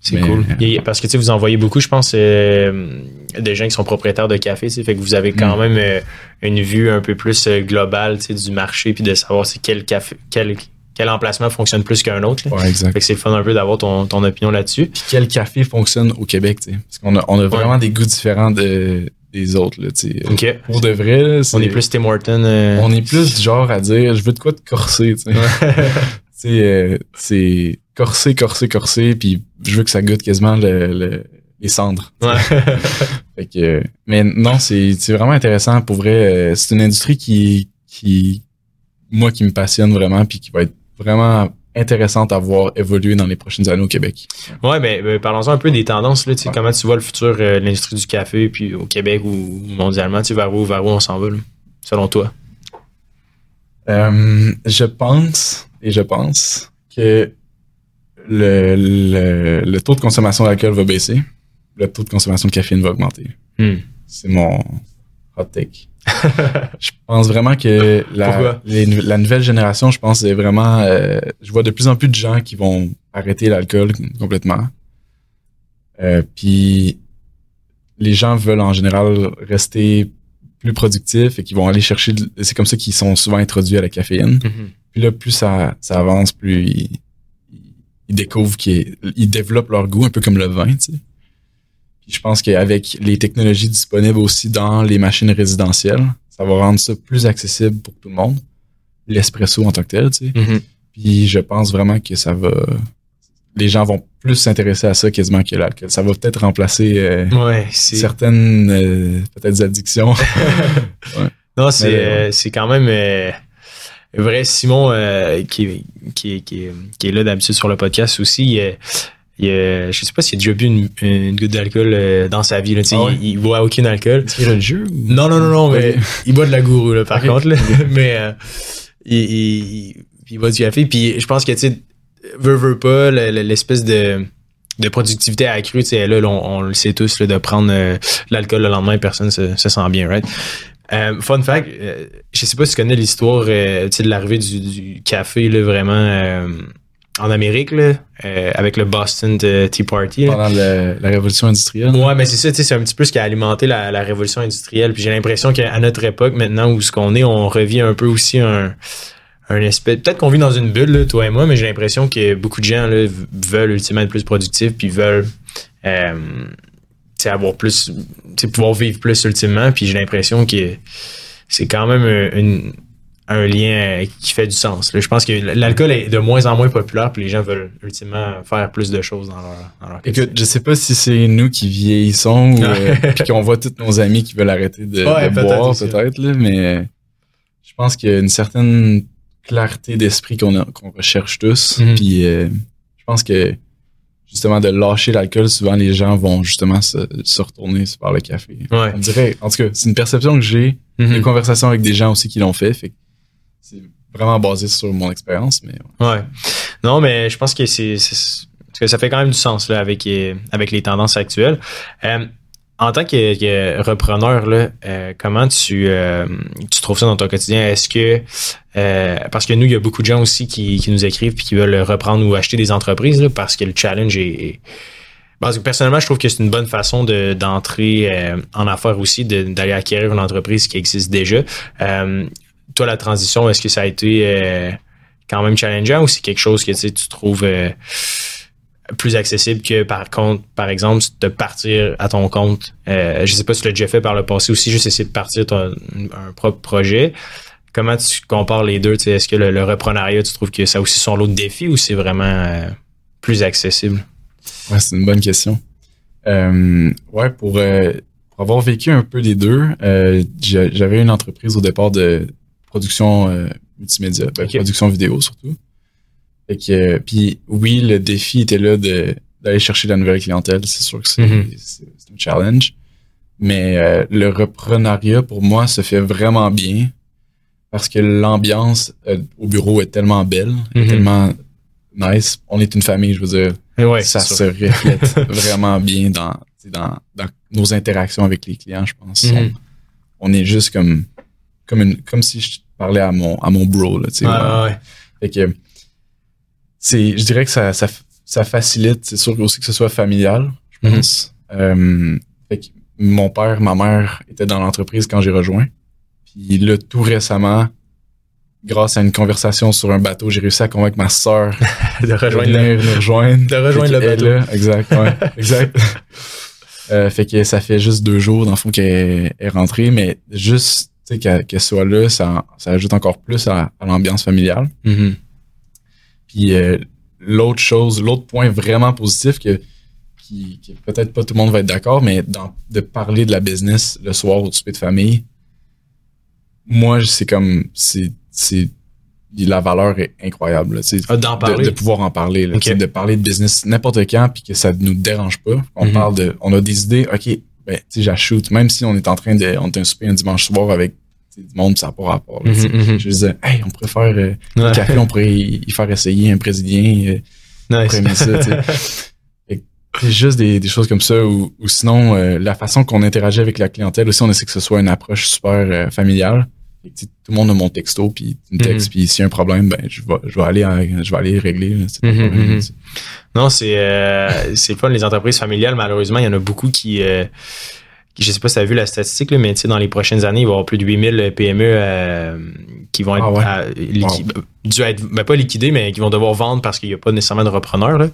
C'est cool. Et parce que tu sais, vous envoyez beaucoup, je pense, euh, des gens qui sont propriétaires de café, tu sais, fait que vous avez quand Mm. même euh, une vue un peu plus euh, globale du marché puis de savoir c'est quel café, quel, quel emplacement fonctionne plus qu'un autre. là. Ouais, exact. Fait que c'est fun un peu d'avoir ton, ton opinion là-dessus. Puis quel café fonctionne au Québec, tu sais? Parce qu'on a, on a vraiment des goûts différents de, des autres, là, tu sais. OK. Pour de vrai, là, c'est- On est plus Tim Horton. euh, on est plus du genre à dire, je veux de quoi te corser, *laughs* euh, c'est corser, corser, corser, puis je veux que ça goûte quasiment le, le- les cendres. Ouais. *laughs* Fait que, euh, mais non, c'est c'est vraiment intéressant. Pour vrai, euh, c'est une industrie qui, qui, moi, qui me passionne vraiment, puis qui va être vraiment intéressante à voir évoluer dans les prochaines années au Québec. Ouais, ben, ben, parlons-en un peu des tendances. Là, Ouais. Comment tu vois le futur euh, de l'industrie du café puis au Québec ou mondialement? Tu vers où, vers où on s'en va, là, selon toi? Euh, je pense, et je pense, que le, le, le taux de consommation d'alcool va baisser, le taux de consommation de caféine va augmenter. Hmm. C'est mon hot take. *laughs* je pense vraiment que la, les la nouvelle génération, je pense, c'est vraiment. euh, je vois de plus en plus de gens qui vont arrêter l'alcool complètement. Euh, Puis les gens veulent en général rester plus productifs et qui vont aller chercher. de- C'est comme ça qu'ils sont souvent introduits à la caféine. Mhm. Puis là, plus ça, ça avance, plus ils découvrent qu'ils ils développent leur goût, un peu comme le vin, tu sais. Puis je pense qu'avec les technologies disponibles aussi dans les machines résidentielles, ça va rendre ça plus accessible pour tout le monde. L'espresso en tant que tel, tu sais. Mhm. Puis je pense vraiment que ça va... Les gens vont plus s'intéresser à ça quasiment que l'alcool. Ça va peut-être remplacer euh, Ouais, certaines euh, peut-être addictions. *laughs* Non, c'est euh, c'est quand même. vrai Simon qui, qui, qui, qui est là d'habitude sur le podcast aussi. Il, il, je sais pas s'il a déjà bu une, une goutte d'alcool euh, dans sa vie. Là, Ah ouais? il, il boit aucun alcool. Le jeu? Non, non, non, non, mais il boit de la gourou, là, par contre. Là. *laughs* mais euh, il, il, boit du café. Puis je pense que, tu sais, veut, veut pas, le- le- l'espèce de, de productivité accrue, tu sais, là, on, on le sait tous, là, de prendre euh, l'alcool le lendemain, personne se, se sent bien, right? Euh, fun fact, euh, je sais pas si tu connais l'histoire euh, de l'arrivée du, du café, là, vraiment, euh, en Amérique, là, euh, avec le Boston euh, Tea Party. là. Pendant le- la révolution industrielle. Ouais, mais c'est ça, c'est un petit peu ce qui a alimenté la, la révolution industrielle. Puis j'ai l'impression qu'à notre époque, maintenant, où ce qu'on est, on revit un peu aussi un, un espèce. Peut-être qu'on vit dans une bulle, là, toi et moi, mais j'ai l'impression que beaucoup de gens là, veulent ultimement être plus productifs, puis veulent euh, avoir plus, pouvoir vivre plus ultimement. Puis j'ai l'impression que c'est quand même un, une- un lien euh, qui fait du sens. Je pense que l'alcool est de moins en moins populaire, puis les gens veulent ultimement faire plus de choses dans leur, dans leur. Écoute, je sais pas si c'est nous qui vieillissons ou euh, puis qu'on voit tous nos amis qui veulent arrêter de, Ouais, de peut-être boire, peut-être, mais euh, je pense qu'il y a une certaine clarté d'esprit qu'on recherche tous. Mhm. Puis euh, je pense que justement de lâcher l'alcool, souvent les gens vont justement se, se retourner vers le café. Ouais. On dirait, en tout cas, c'est une perception que j'ai, Mhm. des conversations avec des gens aussi qui l'ont fait, c'est vraiment basé sur mon expérience, mais ouais. Non, mais je pense que c'est, que ça fait quand même du sens là, avec, euh, avec les tendances actuelles. Euh, en tant que, repreneur, là, euh, comment tu, tu trouves ça dans ton quotidien? Est-ce que parce que nous, il y a beaucoup de gens aussi qui, qui nous écrivent puis qui veulent reprendre ou acheter des entreprises là, parce que le challenge est. parce que personnellement, je trouve que c'est une bonne façon de, d'entrer en affaires aussi, d'aller acquérir une entreprise qui existe déjà. Toi, la transition, est-ce que ça a été euh, quand même challengeant ou c'est quelque chose que tu trouves euh, plus accessible que par contre, par exemple, de partir à ton compte? Euh, je sais pas si tu l'as déjà fait par le passé aussi, juste essayer de partir ton, un propre projet. Comment tu compares les deux? Est-ce que le, le reprenariat, tu trouves que ça aussi son lot de défis ou c'est vraiment euh, plus accessible? Ouais, c'est une bonne question. Ouais, pour, pour avoir vécu un peu des deux, j'a- j'avais une entreprise au départ de production euh, multimédia, ben, production vidéo surtout. Fait que, euh, puis oui, le défi était là de d'aller chercher la nouvelle clientèle. C'est sûr que c'est Mhm. c'est- c'est un challenge. Mais euh, le reprenariat, pour moi, se fait vraiment bien parce que l'ambiance euh, au bureau est tellement belle, est Mhm. tellement nice. On est une famille, je veux dire Ouais, ça se reflète *laughs* vraiment bien dans, dans, dans nos interactions avec les clients, je pense. Mhm. On, on est juste comme, comme, une, comme si je parlais à mon, à mon bro. Là, tu sais, Ouais. Fait que, c'est, je dirais que ça, ça, ça facilite, c'est sûr aussi que ce soit familial, je Mhm. pense. Euh, fait que mon père, ma mère étaient dans l'entreprise quand j'ai rejoint. Puis là, tout récemment, grâce à une conversation sur un bateau, j'ai réussi à convaincre ma sœur de *laughs* de rejoindre le- venir nous *laughs* rejoindre. de rejoindre le bateau. là, exact, ouais, *laughs* exact. Euh, fait que ça fait juste deux jours, dans le fond, qu'elle est rentrée, mais juste qu'elle qu'elle soit là, ça, ça ajoute encore plus à, à l'ambiance familiale. Mhm. Puis euh, l'autre chose, l'autre point vraiment positif que qui, qui peut-être pas tout le monde va être d'accord, mais dans, de parler de la business le soir au souper de famille, moi c'est comme c'est c'est la valeur est incroyable. sais Ah, de, parler. de pouvoir en parler, là, de parler de business n'importe quand puis que ça nous dérange pas. On Mhm. parle de, on a des idées, ok, ben tu sais, j'achoute, même si on est en train de, on est un souper un dimanche soir avec sais, du monde, ça n'a pas rapport. là. Mhm, mhm. Je disais, hey, on pourrait faire euh, Ouais. café, on pourrait y, faire essayer un brésilien, euh, Nice. ça, *laughs* C'est juste des, des choses comme ça ou, ou sinon euh, la façon qu'on interagit avec la clientèle aussi, on essaie que ce soit une approche super euh, familiale. Tout le monde a mon texto puis tu me textes Mhm. puis s'il y a un problème ben je vais je vais aller à- je vais aller régler là, c'est problème. Non, c'est euh, c'est fun, les entreprises familiales, malheureusement, il y en a beaucoup qui. Euh, je sais pas si tu as vu la statistique, là, mais tu sais, dans les prochaines années, il va y avoir plus de 8000 PME euh, qui vont être Ah ouais? à- liqui- dû être ben, pas liquidés, mais qui vont devoir vendre parce qu'il n'y a pas nécessairement de repreneurs. Là.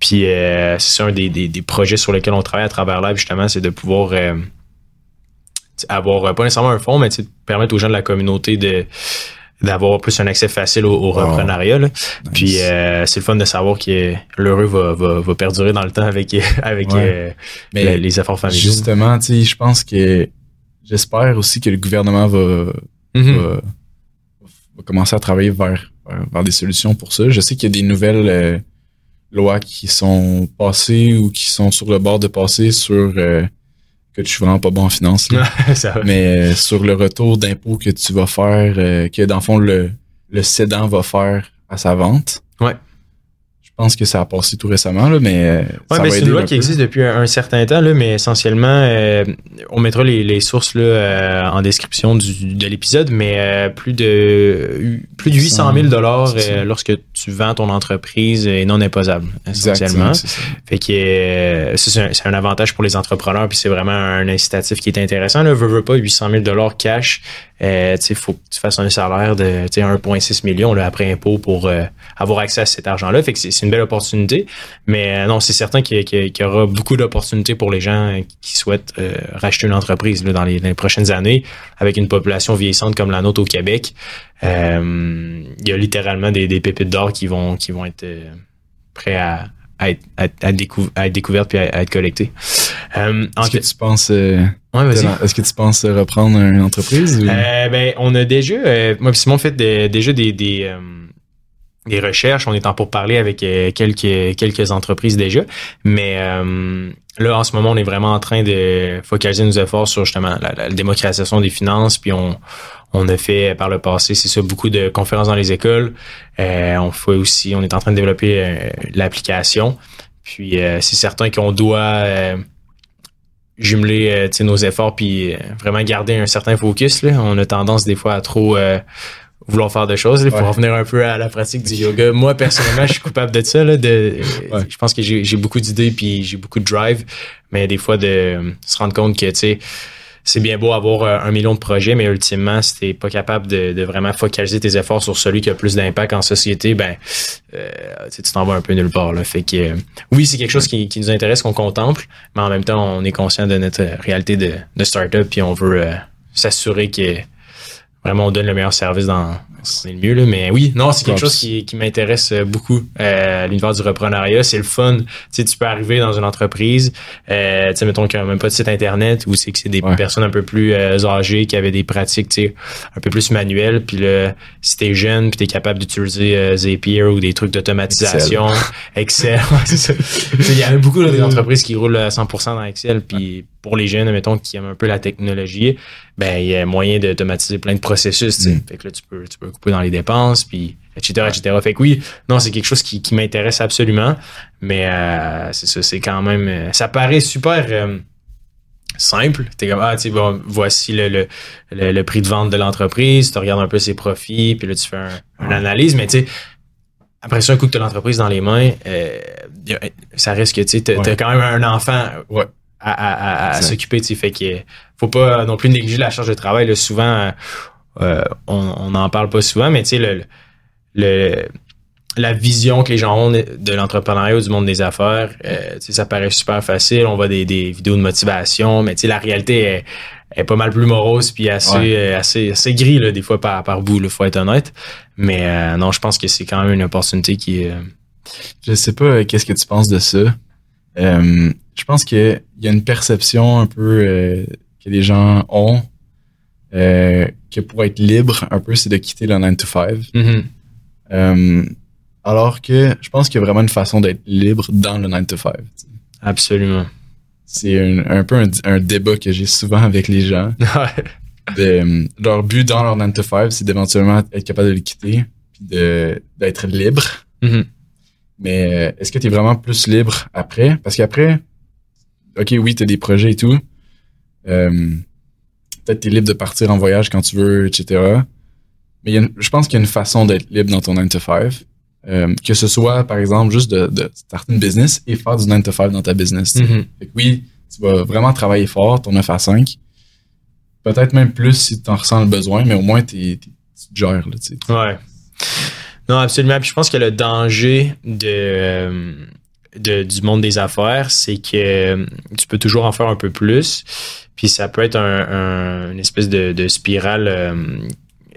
Puis euh, c'est un des, des, des projets sur lesquels on travaille à travers Live, justement, c'est de pouvoir euh, avoir euh, pas nécessairement un fonds, mais permettre aux gens de la communauté de d'avoir plus un accès facile au, au Wow. reprenariat. là. Nice. Puis euh, c'est le fun de savoir que l'heureux va, va, va perdurer dans le temps avec, *laughs* avec Ouais. euh, mais les, les efforts familiaux. justement tu sais je pense que j'espère aussi que le gouvernement va Mhm. va, va commencer à travailler vers, vers, des solutions pour ça. Je sais qu'il y a des nouvelles euh, lois qui sont passées ou qui sont sur le bord de passer sur euh, que je suis vraiment pas bon en finance. *laughs* mais sur le retour d'impôt que tu vas faire, que dans le fond le, le cédant va faire à sa vente. Ouais. Je pense que ça a passé tout récemment, là, mais. Euh, ouais, mais c'est une loi qui existe depuis un, certain temps, là, mais essentiellement, euh, on mettra les, les sources là, euh, en description du, de l'épisode, mais plus de plus de 800 000 dollars lorsque tu vends ton entreprise est non imposable, essentiellement. Fait que c'est un, un, avantage pour les entrepreneurs, puis c'est vraiment un incitatif qui est intéressant. Là, veux, veux pas 800 000 dollars cash euh, il faut que tu fasses un salaire de 1,6 million là, après impôt pour euh, avoir accès à cet argent-là. Fait que c'est une belle opportunité. Mais euh, non, c'est certain qu'il y, aura beaucoup d'opportunités pour les gens qui souhaitent euh, racheter une entreprise là, dans, les, prochaines années avec une population vieillissante comme la nôtre au Québec. il y a littéralement des, des pépites d'or qui vont, qui vont être prêts à, à être, à, à, être découverte puis à, être collectée. Euh, Est-ce que tu penses euh, Est-ce que tu penses reprendre une entreprise euh, Ben on a déjà euh, moi et Simon fait déjà des des, euh, des recherches, on est en pour parler avec quelques quelques entreprises déjà, mais là en ce moment on est vraiment en train de focaliser nos efforts sur justement la, la démocratisation des finances puis on on a fait par le passé, c'est ça, beaucoup de conférences dans les écoles. Euh, on fait aussi, on est en train de développer euh, l'application. Puis euh, c'est certain qu'on doit jumeler nos efforts puis vraiment garder un certain focus. Là. On a tendance des fois à trop vouloir faire des choses. Faut revenir un peu à la pratique du yoga. Moi, personnellement, je suis coupable de ça. Là, de, Je pense que j'ai beaucoup d'idées puis j'ai beaucoup de drive, mais des fois de se rendre compte que, tu sais, c'est bien beau avoir euh, un million de projets, mais ultimement, si t'es pas capable de, vraiment focaliser tes efforts sur celui qui a plus d'impact en société, ben euh, tu t'en vas un peu nulle part. Là. Fait que euh, oui, c'est quelque chose qui, nous intéresse, qu'on contemple, mais en même temps, on est conscient de notre réalité de, de start-up, puis on veut s'assurer que vraiment on donne le meilleur service dans, c'est le mieux, là. Mais oui, non, c'est quelque chose qui, qui m'intéresse euh, beaucoup. Euh, l'univers du reprenariat, c'est le fun. Tu sais, tu peux arriver dans une entreprise, euh, tu sais, mettons qu'il n'y a même pas de site internet, ou c'est que c'est des personnes un peu plus euh, âgées qui avaient des pratiques, tu sais, un peu plus manuelles. Puis là, si t'es jeune, puis t'es capable d'utiliser Zapier ou des trucs d'automatisation, Excel. *laughs* Il y a beaucoup là, des entreprises qui roulent à 100% dans Excel, puis pour les jeunes, mettons, qui aiment un peu la technologie, ben il y a moyen d'automatiser plein de processus. Mm. Fait que là, tu peux, tu peux couper dans les dépenses, puis etc. etc. Fait que oui, non, c'est quelque chose qui, qui m'intéresse absolument. Mais euh, c'est ça, c'est quand même. Euh, ça paraît super. Euh, simple. T'es comme, ah, tu bon, voici le, le, le, prix de vente de l'entreprise, tu regardes un peu ses profits, puis là, tu fais une analyse, mais tu sais, après ça, un coup que tu as l'entreprise dans les mains, euh, ça risque que, tu sais, t'as quand même un enfant ouais à, à, s'occuper. Fait que faut pas non plus négliger la charge de travail. Là, souvent, euh, on n'en parle pas souvent, mais tu sais, le, le, la vision que les gens ont de l'entrepreneuriat ou du monde des affaires, euh, ça paraît super facile. On voit des, des vidéos de motivation, mais la réalité est, est, pas mal plus morose puis assez, euh, assez, assez gris là, des fois par, par bout, il faut être honnête. Mais euh, non, je pense que c'est quand même une opportunité qui est... Je sais pas qu'est-ce que tu penses de ça. Euh, je pense qu'il y a une perception un peu euh, que les gens ont euh, que pour être libre, un peu, c'est de quitter le 9 to 5. Mm-hmm. euh, alors que je pense qu'il y a vraiment une façon d'être libre dans le 9 to 5. Absolument. C'est un, un, peu un, débat que j'ai souvent avec les gens. *laughs* de, leur but dans leur 9 to 5, c'est d'éventuellement être capable de le quitter puis d'être libre. Mm-hmm. Mais euh, est-ce que tu es vraiment plus libre après? Parce qu'après, OK, oui, tu as des projets et tout. Euh, Peut-être tu es libre de partir en voyage quand tu veux, etc. Mais y a je pense qu'il y a une façon d'être libre dans ton 9 to 5. Euh, que ce soit, par exemple, juste de, de starter une business et faire du 9 to 5 dans ta business. Mm-hmm. fait que oui, tu vas vraiment travailler fort, ton 9 à 5. Peut-être même plus si tu en ressens le besoin, mais au moins tu te gères. Là, ouais. Non, absolument. Puis je pense que le danger de, euh, de, du monde des affaires, c'est que euh, tu peux toujours en faire un peu plus. Puis ça peut être un, une espèce de, de spirale. Euh,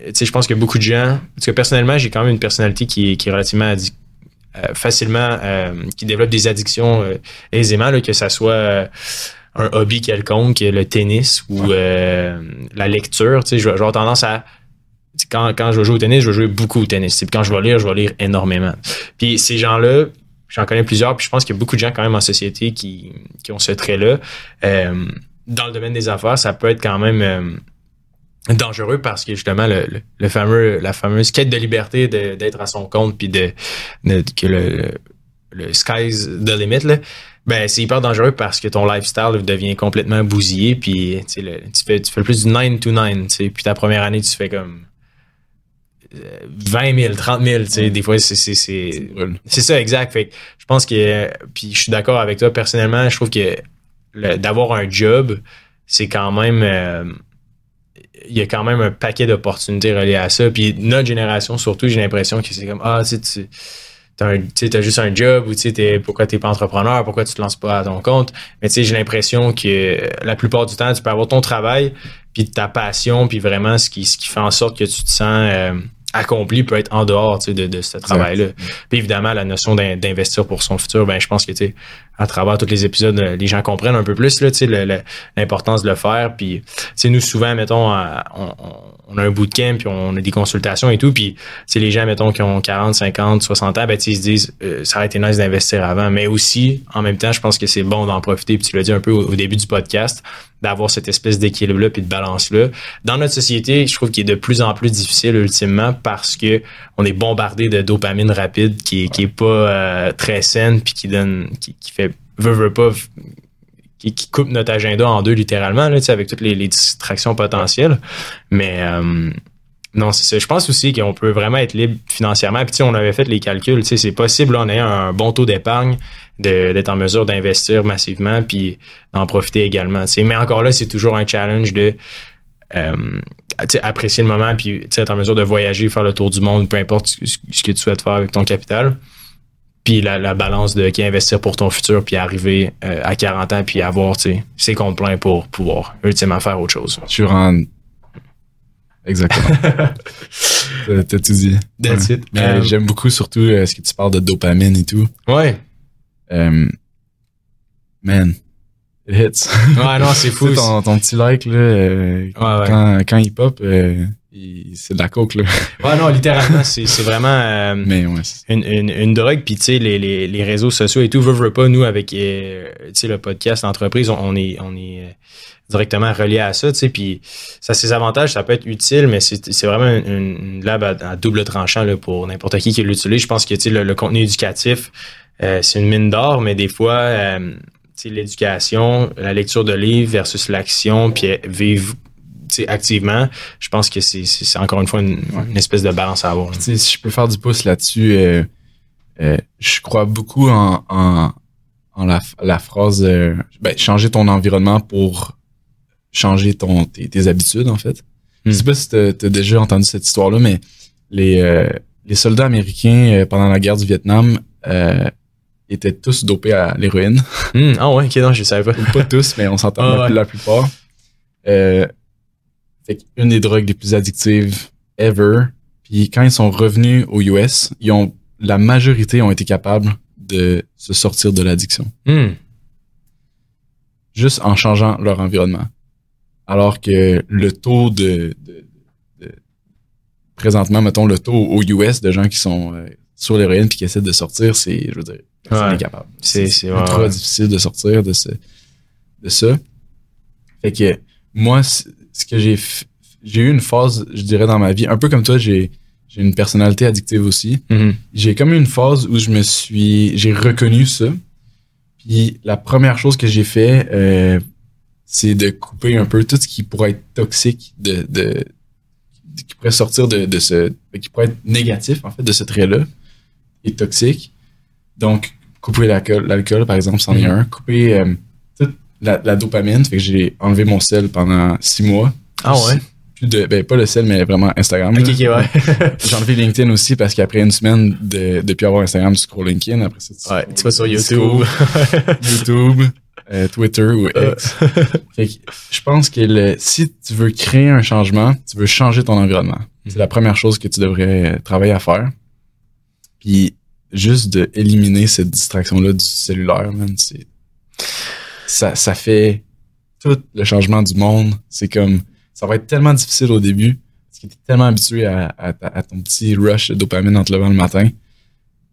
tu sais, je pense que beaucoup de gens. Parce que personnellement, j'ai quand même une personnalité qui, qui est relativement facilement, qui développe des addictions aisément, là, que ça soit un hobby quelconque, le tennis ou la lecture. Tu sais, j'ai tendance à quand, quand je vais jouer au tennis, je vais jouer beaucoup au tennis. Puis quand je vais lire, je vais lire énormément. Puis ces gens-là, j'en connais plusieurs, puis je pense qu'il y a beaucoup de gens quand même en société qui, qui ont ce trait-là. Euh, dans le domaine des affaires, ça peut être quand même euh, dangereux parce que justement le, le, fameux la fameuse quête de liberté d'être à son compte puis de, que le, le sky's the limit là ben c'est hyper dangereux parce que ton lifestyle devient complètement bousillé puis tu fais tu fais plus du 9 to 9 tu sais puis ta première année tu fais comme 20 000, 30 000, tu sais, des fois, c'est, c'est, c'est, c'est ça, exact. Fait je pense que, puis je suis d'accord avec toi, personnellement, je trouve que d'avoir un job, c'est quand même, euh, il y a quand même un paquet d'opportunités reliées à ça. Puis notre génération, surtout, j'ai l'impression que c'est comme, ah, tu sais, tu as juste un job ou tu sais, pourquoi t'es pas entrepreneur, pourquoi tu te lances pas à ton compte? Mais tu sais, j'ai l'impression que la plupart du temps, tu peux avoir ton travail, puis ta passion, puis vraiment ce qui, ce qui fait en sorte que tu te sens euh, accompli peut être en dehors de, de ce travail-là. Puis évidemment, la notion d'investir pour son futur, ben je pense que tu à travers tous les épisodes, euh, les gens comprennent un peu plus là, l'importance de le faire. Puis nous, souvent, mettons, euh, on, on, a un bootcamp, puis on a des consultations et tout. Puis les gens, mettons, qui ont 40, 50, 60 ans, ben, ils se disent euh, ça aurait été nice d'investir avant. Mais aussi, en même temps, je pense que c'est bon d'en profiter. Puis tu l'as dit un peu au, début du podcast, d'avoir cette espèce d'équilibre-là puis de balance-là. Dans notre société, je trouve qu'il est de plus en plus difficile ultimement parce que on est bombardé de dopamine rapide qui est, qui est pas très saine puis qui donne qui, qui fait veut, veut pas, qui, coupe notre agenda en deux littéralement, là, avec toutes les, distractions potentielles. Mais euh, non, c'est ça. Je pense aussi qu'on peut vraiment être libre financièrement. Puis on avait fait les calculs, c'est possible, là, on a un bon taux d'épargne, d'être en mesure d'investir massivement, puis d'en profiter également. Mais encore là, c'est toujours un challenge de euh, apprécier le moment, puis être en mesure de voyager, faire le tour du monde, peu importe ce que tu souhaites faire avec ton capital puis la, balance de qui investir pour ton futur, puis arriver euh, à 40 ans, puis avoir ses comptes pleins pour pouvoir ultimement faire autre chose. Je rends... Exactement. *laughs* T'as tout dit. That's it. Mais euh, j'aime beaucoup surtout euh, ce que tu parles de dopamine et tout. Ouais. man, it hits. Ouais, non, c'est *laughs* fou. ton, ton, petit like, là, quand, quand il pop, c'est de la coke là. *laughs* Ouais non littéralement c'est c'est vraiment euh, Mais ouais, une, une, une drogue puis tu sais les, les, les réseaux sociaux et tout veut, veut pas nous avec euh, le podcast l'entreprise on, est on est euh, directement relié à ça tu sais puis ça a ses avantages ça peut être utile mais c'est c'est vraiment une, une lab à, double tranchant là pour n'importe qui qui l'utilise je pense que tu sais le, le, contenu éducatif c'est une mine d'or mais des fois sais l'éducation la lecture de livres versus l'action puis vivre activement, je pense que c'est encore une fois une, espèce de balance à avoir. Si je peux faire du pouce là-dessus, euh, euh, je crois beaucoup en, en, en la, la, phrase euh, ben, changer ton environnement pour changer ton tes, habitudes, en fait. Je sais hmm. pas si tu as, déjà entendu cette histoire-là, mais les, les soldats américains pendant la guerre du Vietnam étaient tous dopés à l'héroïne. Hmm. Ah ouais, ok, non, je savais pas. pas tous, mais on s'entend ah la, plupart. Euh, une des drogues les plus addictives ever. Puis quand ils sont revenus aux US, ils ont, la majorité ont été capables de se sortir de l'addiction. Hmm. Juste en changeant leur environnement. Alors que le taux de, présentement, mettons, le taux aux US de gens qui sont euh, sur l'héroïne puis qui essaient de sortir, c'est, je veux dire, c'est incapable. C'est, c'est, ultra difficile de sortir de, ce, de ça. Fait que moi, ce que j'ai j'ai eu une phase, je dirais, dans ma vie, un peu comme toi, j'ai j'ai une personnalité addictive aussi. Mm-hmm. J'ai comme eu une phase où je me suis, j'ai reconnu ça. Puis la première chose que j'ai fait, euh, c'est de couper un peu tout ce qui pourrait être toxique, de, de, qui pourrait sortir de, de ce, qui pourrait être négatif en fait de ce trait-là, et toxique. Donc couper l'alcool, par exemple, c'en est mm-hmm. un. Couper euh, toute la, la, dopamine, fait que j'ai enlevé mon sel pendant six mois. Ah ouais? De, ben pas le sel, mais vraiment Instagram. Ok, ouais. *laughs* J'ai enlevé LinkedIn aussi parce qu'après une semaine de, depuis avoir Instagram, tu scrolls LinkedIn. Après ça, tu, ouais, tu vas sur YouTube. *laughs* YouTube, euh, Twitter ou euh. X. fait que je pense que le, si tu veux créer un changement, tu veux changer ton environnement. C'est la première chose que tu devrais travailler à faire. Puis juste de éliminer cette distraction-là du cellulaire, man, c'est ça, ça fait tout le changement du monde. C'est comme ça va être tellement difficile au début parce que t'es tellement habitué à, à, à ton petit rush de dopamine en te levant le matin.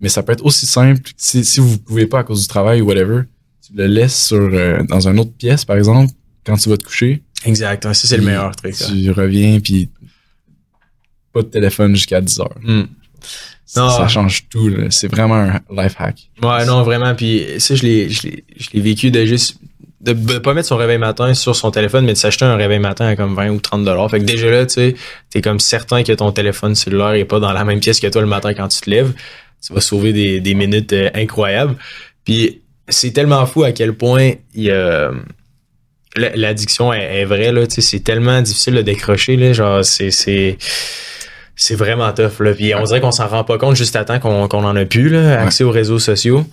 Mais ça peut être aussi simple, si, si vous pouvez pas à cause du travail ou whatever, tu le laisses sur, euh, dans une autre pièce, par exemple, quand tu vas te coucher. Exact. Ça, c'est le meilleur truc. Tu reviens, puis pas de téléphone jusqu'à 10 heures. Hmm. Ça, Non. ça change tout. C'est vraiment un life hack. Ouais, non, vraiment. Puis ça, je l'ai, je vécu de juste de de pas mettre son réveil matin sur son téléphone, mais de s'acheter un réveil matin à comme 20 ou 30 dollars. Fait que déjà là, tu sais, t'es comme certain que ton téléphone cellulaire est pas dans la même pièce que toi le matin quand tu te lèves. Tu vas sauver des, des minutes euh, incroyables. Puis c'est tellement fou à quel point il l'addiction est, est vraie là. Tu sais, c'est tellement difficile de décrocher là. Genre, c'est c'est vraiment tough là. Puis on dirait qu'on s'en rend pas compte juste à temps qu'on en a plus là, accès aux réseaux sociaux.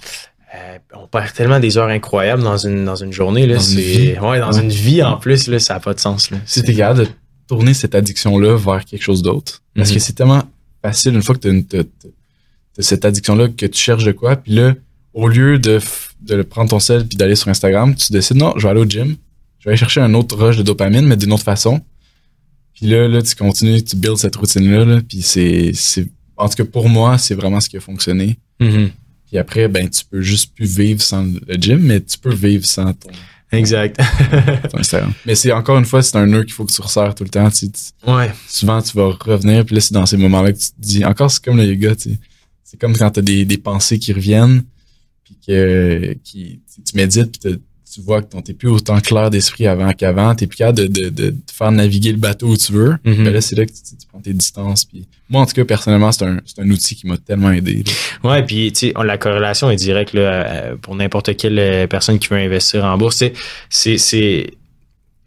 Euh, on perd tellement des heures incroyables dans une dans une journée là. Dans une vie. ouais dans une vie en plus là, ça a pas de sens là. Si t'es capable de tourner cette addiction-là vers quelque chose d'autre, parce Mhm. que c'est tellement facile une fois que t'as une- t'as- t'as- t'as cette addiction-là que tu cherches de quoi, puis là, au lieu de, de le prendre ton sel puis d'aller sur Instagram, tu décides non, je vais aller au gym, je vais aller chercher un autre rush de dopamine, mais d'une autre façon. Puis là, là, tu continues, tu builds cette routine-là, là, puis c'est, c'est, en tout cas pour moi, c'est vraiment ce qui a fonctionné. Mhm. Puis après, ben, tu peux juste plus vivre sans le gym, mais tu peux vivre sans ton, Exact. *laughs* ton. Mais c'est encore une fois, c'est un nœud qu'il faut que tu resserres tout le temps. Tu, tu- ouais. souvent, tu vas revenir, puis là, c'est dans ces moments-là que tu te dis, encore, c'est comme le yoga, tu sais. C'est comme quand t'as des, des pensées qui reviennent, puis que, qui, tu- médites, puis tu vois que t'es plus autant clair d'esprit avant qu'avant, t'es plus capable de, de, de, faire naviguer le bateau où tu veux. Mhm. Ben là, c'est là que tu, tu prends tes distances. Puis moi, en tout cas, personnellement, c'est un, un outil qui m'a tellement aidé. là. Ouais, puis tu sais, la corrélation est directe là, euh, pour n'importe quelle euh, personne qui veut investir en bourse. C'est,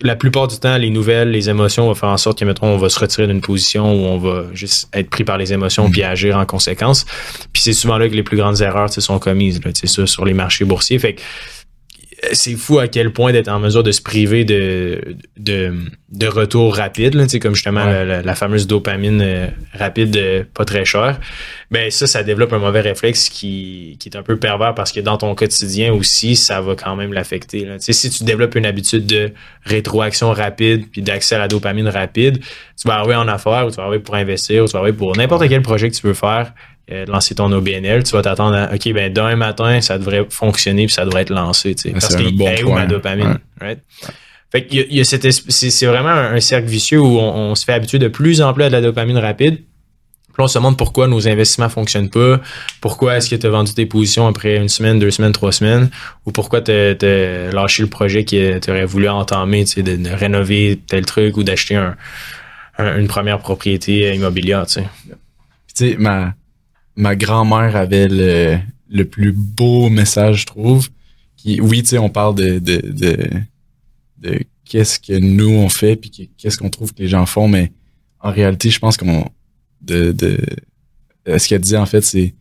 la plupart du temps, les nouvelles, les émotions vont faire en sorte que, mettons, on va se retirer d'une position où on va juste être pris par les émotions Mhm. puis agir en conséquence. Puis c'est souvent là que les plus grandes erreurs sais, sont commises, là, tu sais, ça, sur les marchés boursiers. Fait que c'est fou à quel point d'être en mesure de se priver de, de, de retour rapide, là, comme justement Ouais. la, fameuse dopamine euh, rapide, euh, pas très chère. Ben ça, ça développe un mauvais réflexe qui, qui est un peu pervers parce que dans ton quotidien aussi, ça va quand même l'affecter. si tu développes une habitude de rétroaction rapide puis d'accès à la dopamine rapide, tu vas arriver en affaires ou tu vas arriver pour investir ou tu vas arriver pour n'importe quel projet que tu veux faire, euh, lancer ton OBNL, tu vas t'attendre à OK, ben demain matin, ça devrait fonctionner puis ça devrait être lancé. Tu sais, parce un bon hey, où ma dopamine? right? Fait qu'il y a, il y a cette c'est, vraiment un, un cercle vicieux où on, on se fait habituer de plus en plus à de la dopamine rapide. Puis on se demande pourquoi nos investissements fonctionnent pas. Pourquoi est-ce que tu as vendu tes positions après une semaine, deux semaines, trois semaines? Ou pourquoi tu as lâché le projet que tu aurais voulu entamer, tu sais, de, de rénover tel truc ou d'acheter un, un- une première propriété immobilière, tu sais. Puis tu sais, ma, ma grand-mère avait le, le plus beau message, je trouve. Qui, oui, tu sais, on parle de, de, de, de qu'est-ce que nous on fait puis que- qu'est-ce qu'on trouve que les gens font, mais en réalité, je pense qu'on de, de euh, ce qu'elle dit en fait, c'est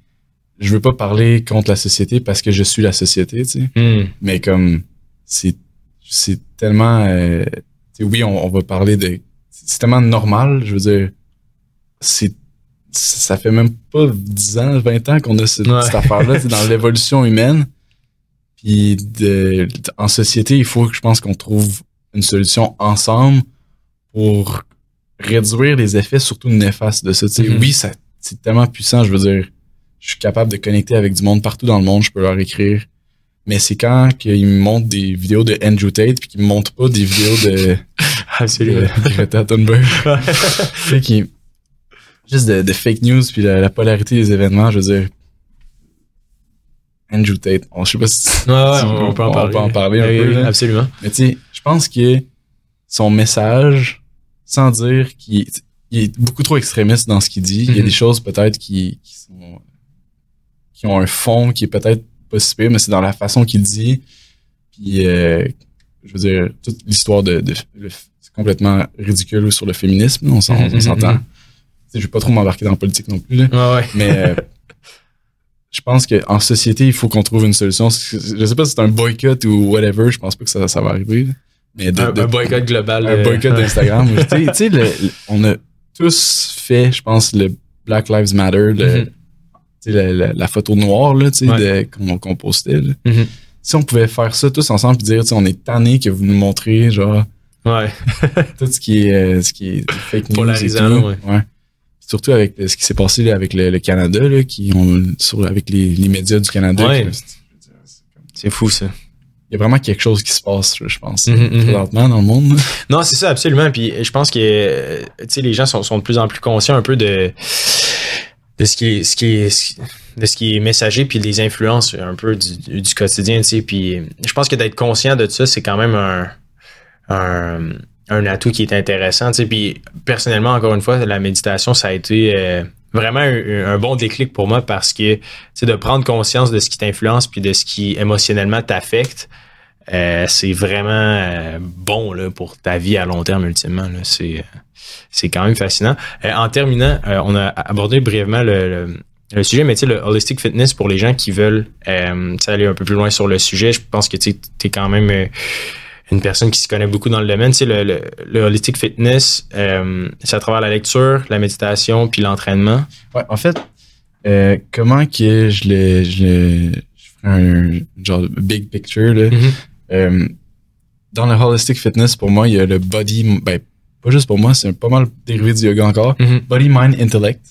je veux pas parler contre la société parce que je suis la société, tu sais Hmm. mais comme c'est c'est tellement euh, tu sais, oui on, on va parler de c'est tellement normal je veux dire c'est ça fait même pas 10 ans 20 ans qu'on a ce- Ouais. cette affaire là dans l'évolution humaine puis de, en société il faut que je pense qu'on trouve une solution ensemble pour réduire les effets surtout néfastes de ça tu sais Mhm. oui ça c'est tellement puissant je veux dire je suis capable de connecter avec du monde partout dans le monde je peux leur écrire mais c'est quand qu'ils me montrent des vidéos de Andrew Tate puis qu'ils me montrent pas des vidéos de, *laughs* Absolument. de Greta Thunberg. *laughs* Tu sais, qui- juste de, de fake news puis la, la polarité des événements, je veux dire. Andrew Tate, on, je sais pas si, Ouais, ouais, si on, peut en parler. un Oui, peu. oui, là. Absolument. Mais tu sais, je pense que son message, sans dire qu'il est, beaucoup trop extrémiste dans ce qu'il dit, il y a Mhm. des choses peut-être qui, qui sont qui ont un fond qui est peut-être pas si pire, mais c'est dans la façon qu'il dit. Puis euh, je veux dire, toute l'histoire de, c'est complètement ridicule sur le féminisme, on on Mhm, s'entend. mhm. Je vais pas trop m'embarquer dans la politique non plus, là. Ouais, ouais. mais euh, *laughs* je pense qu'en société, il faut qu'on trouve une solution. Je sais pas si c'est un boycott ou whatever, je pense pas que ça, ça va arriver. là. Mais de, Un, de- un boycott global. un de- boycott d'Instagram. *laughs* tu sais- on a tous fait, je pense, le Black Lives Matter, le- Mhm. sais, la, la- la photo noire là, Ouais. de- qu'on qu'on postait. là. Mhm. Si on pouvait faire ça tous ensemble et dire, on est tanné que vous nous montrez genre Ouais. *laughs* tout ce qui est, euh, ce qui est fake news. et Polarisant, tout. ouais. Ouais. Surtout avec ce qui s'est passé avec le, le Canada, là, qui ont, sur, avec les, les médias du Canada. Ouais. c'est- fou, ça. Il y a vraiment quelque chose qui se passe, je pense, Mhm, mhm. présentement dans le monde. Non, c'est ça, absolument. Puis je pense que les gens sont, sont de plus en plus conscients un peu de de ce qui est ce qui est de ce qui est messager puis des influences un peu du, du quotidien, tu sais. Puis je pense que d'être conscient de ça, c'est quand même un, un un atout qui est intéressant, tu sais. Puis personnellement, encore une fois, la méditation, ça a été euh, vraiment un, bon déclic pour moi parce que sais, de prendre conscience de ce qui t'influence puis de ce qui émotionnellement t'affecte. Euh, c'est vraiment euh, bon là, pour ta vie à long terme ultimement. C'est, euh, c'est quand même fascinant. Euh, en terminant, on a abordé brièvement le, le, le sujet, mais tu sais, le holistic fitness pour les gens qui veulent euh, aller un peu plus loin sur le sujet, je pense que tu es quand même une personne qui se connaît beaucoup dans le domaine. Tu sais, le, le, le holistic fitness, euh, c'est à travers la lecture, la méditation, puis l'entraînement. Ouais, en fait, euh, comment que je le, je je ferais un genre de big picture, là. Mhm. Euh, dans le holistic fitness, pour moi, il y a le body, ben, pas juste pour moi, c'est pas mal dérivé du yoga encore. Mhm. Body, mind, intellect.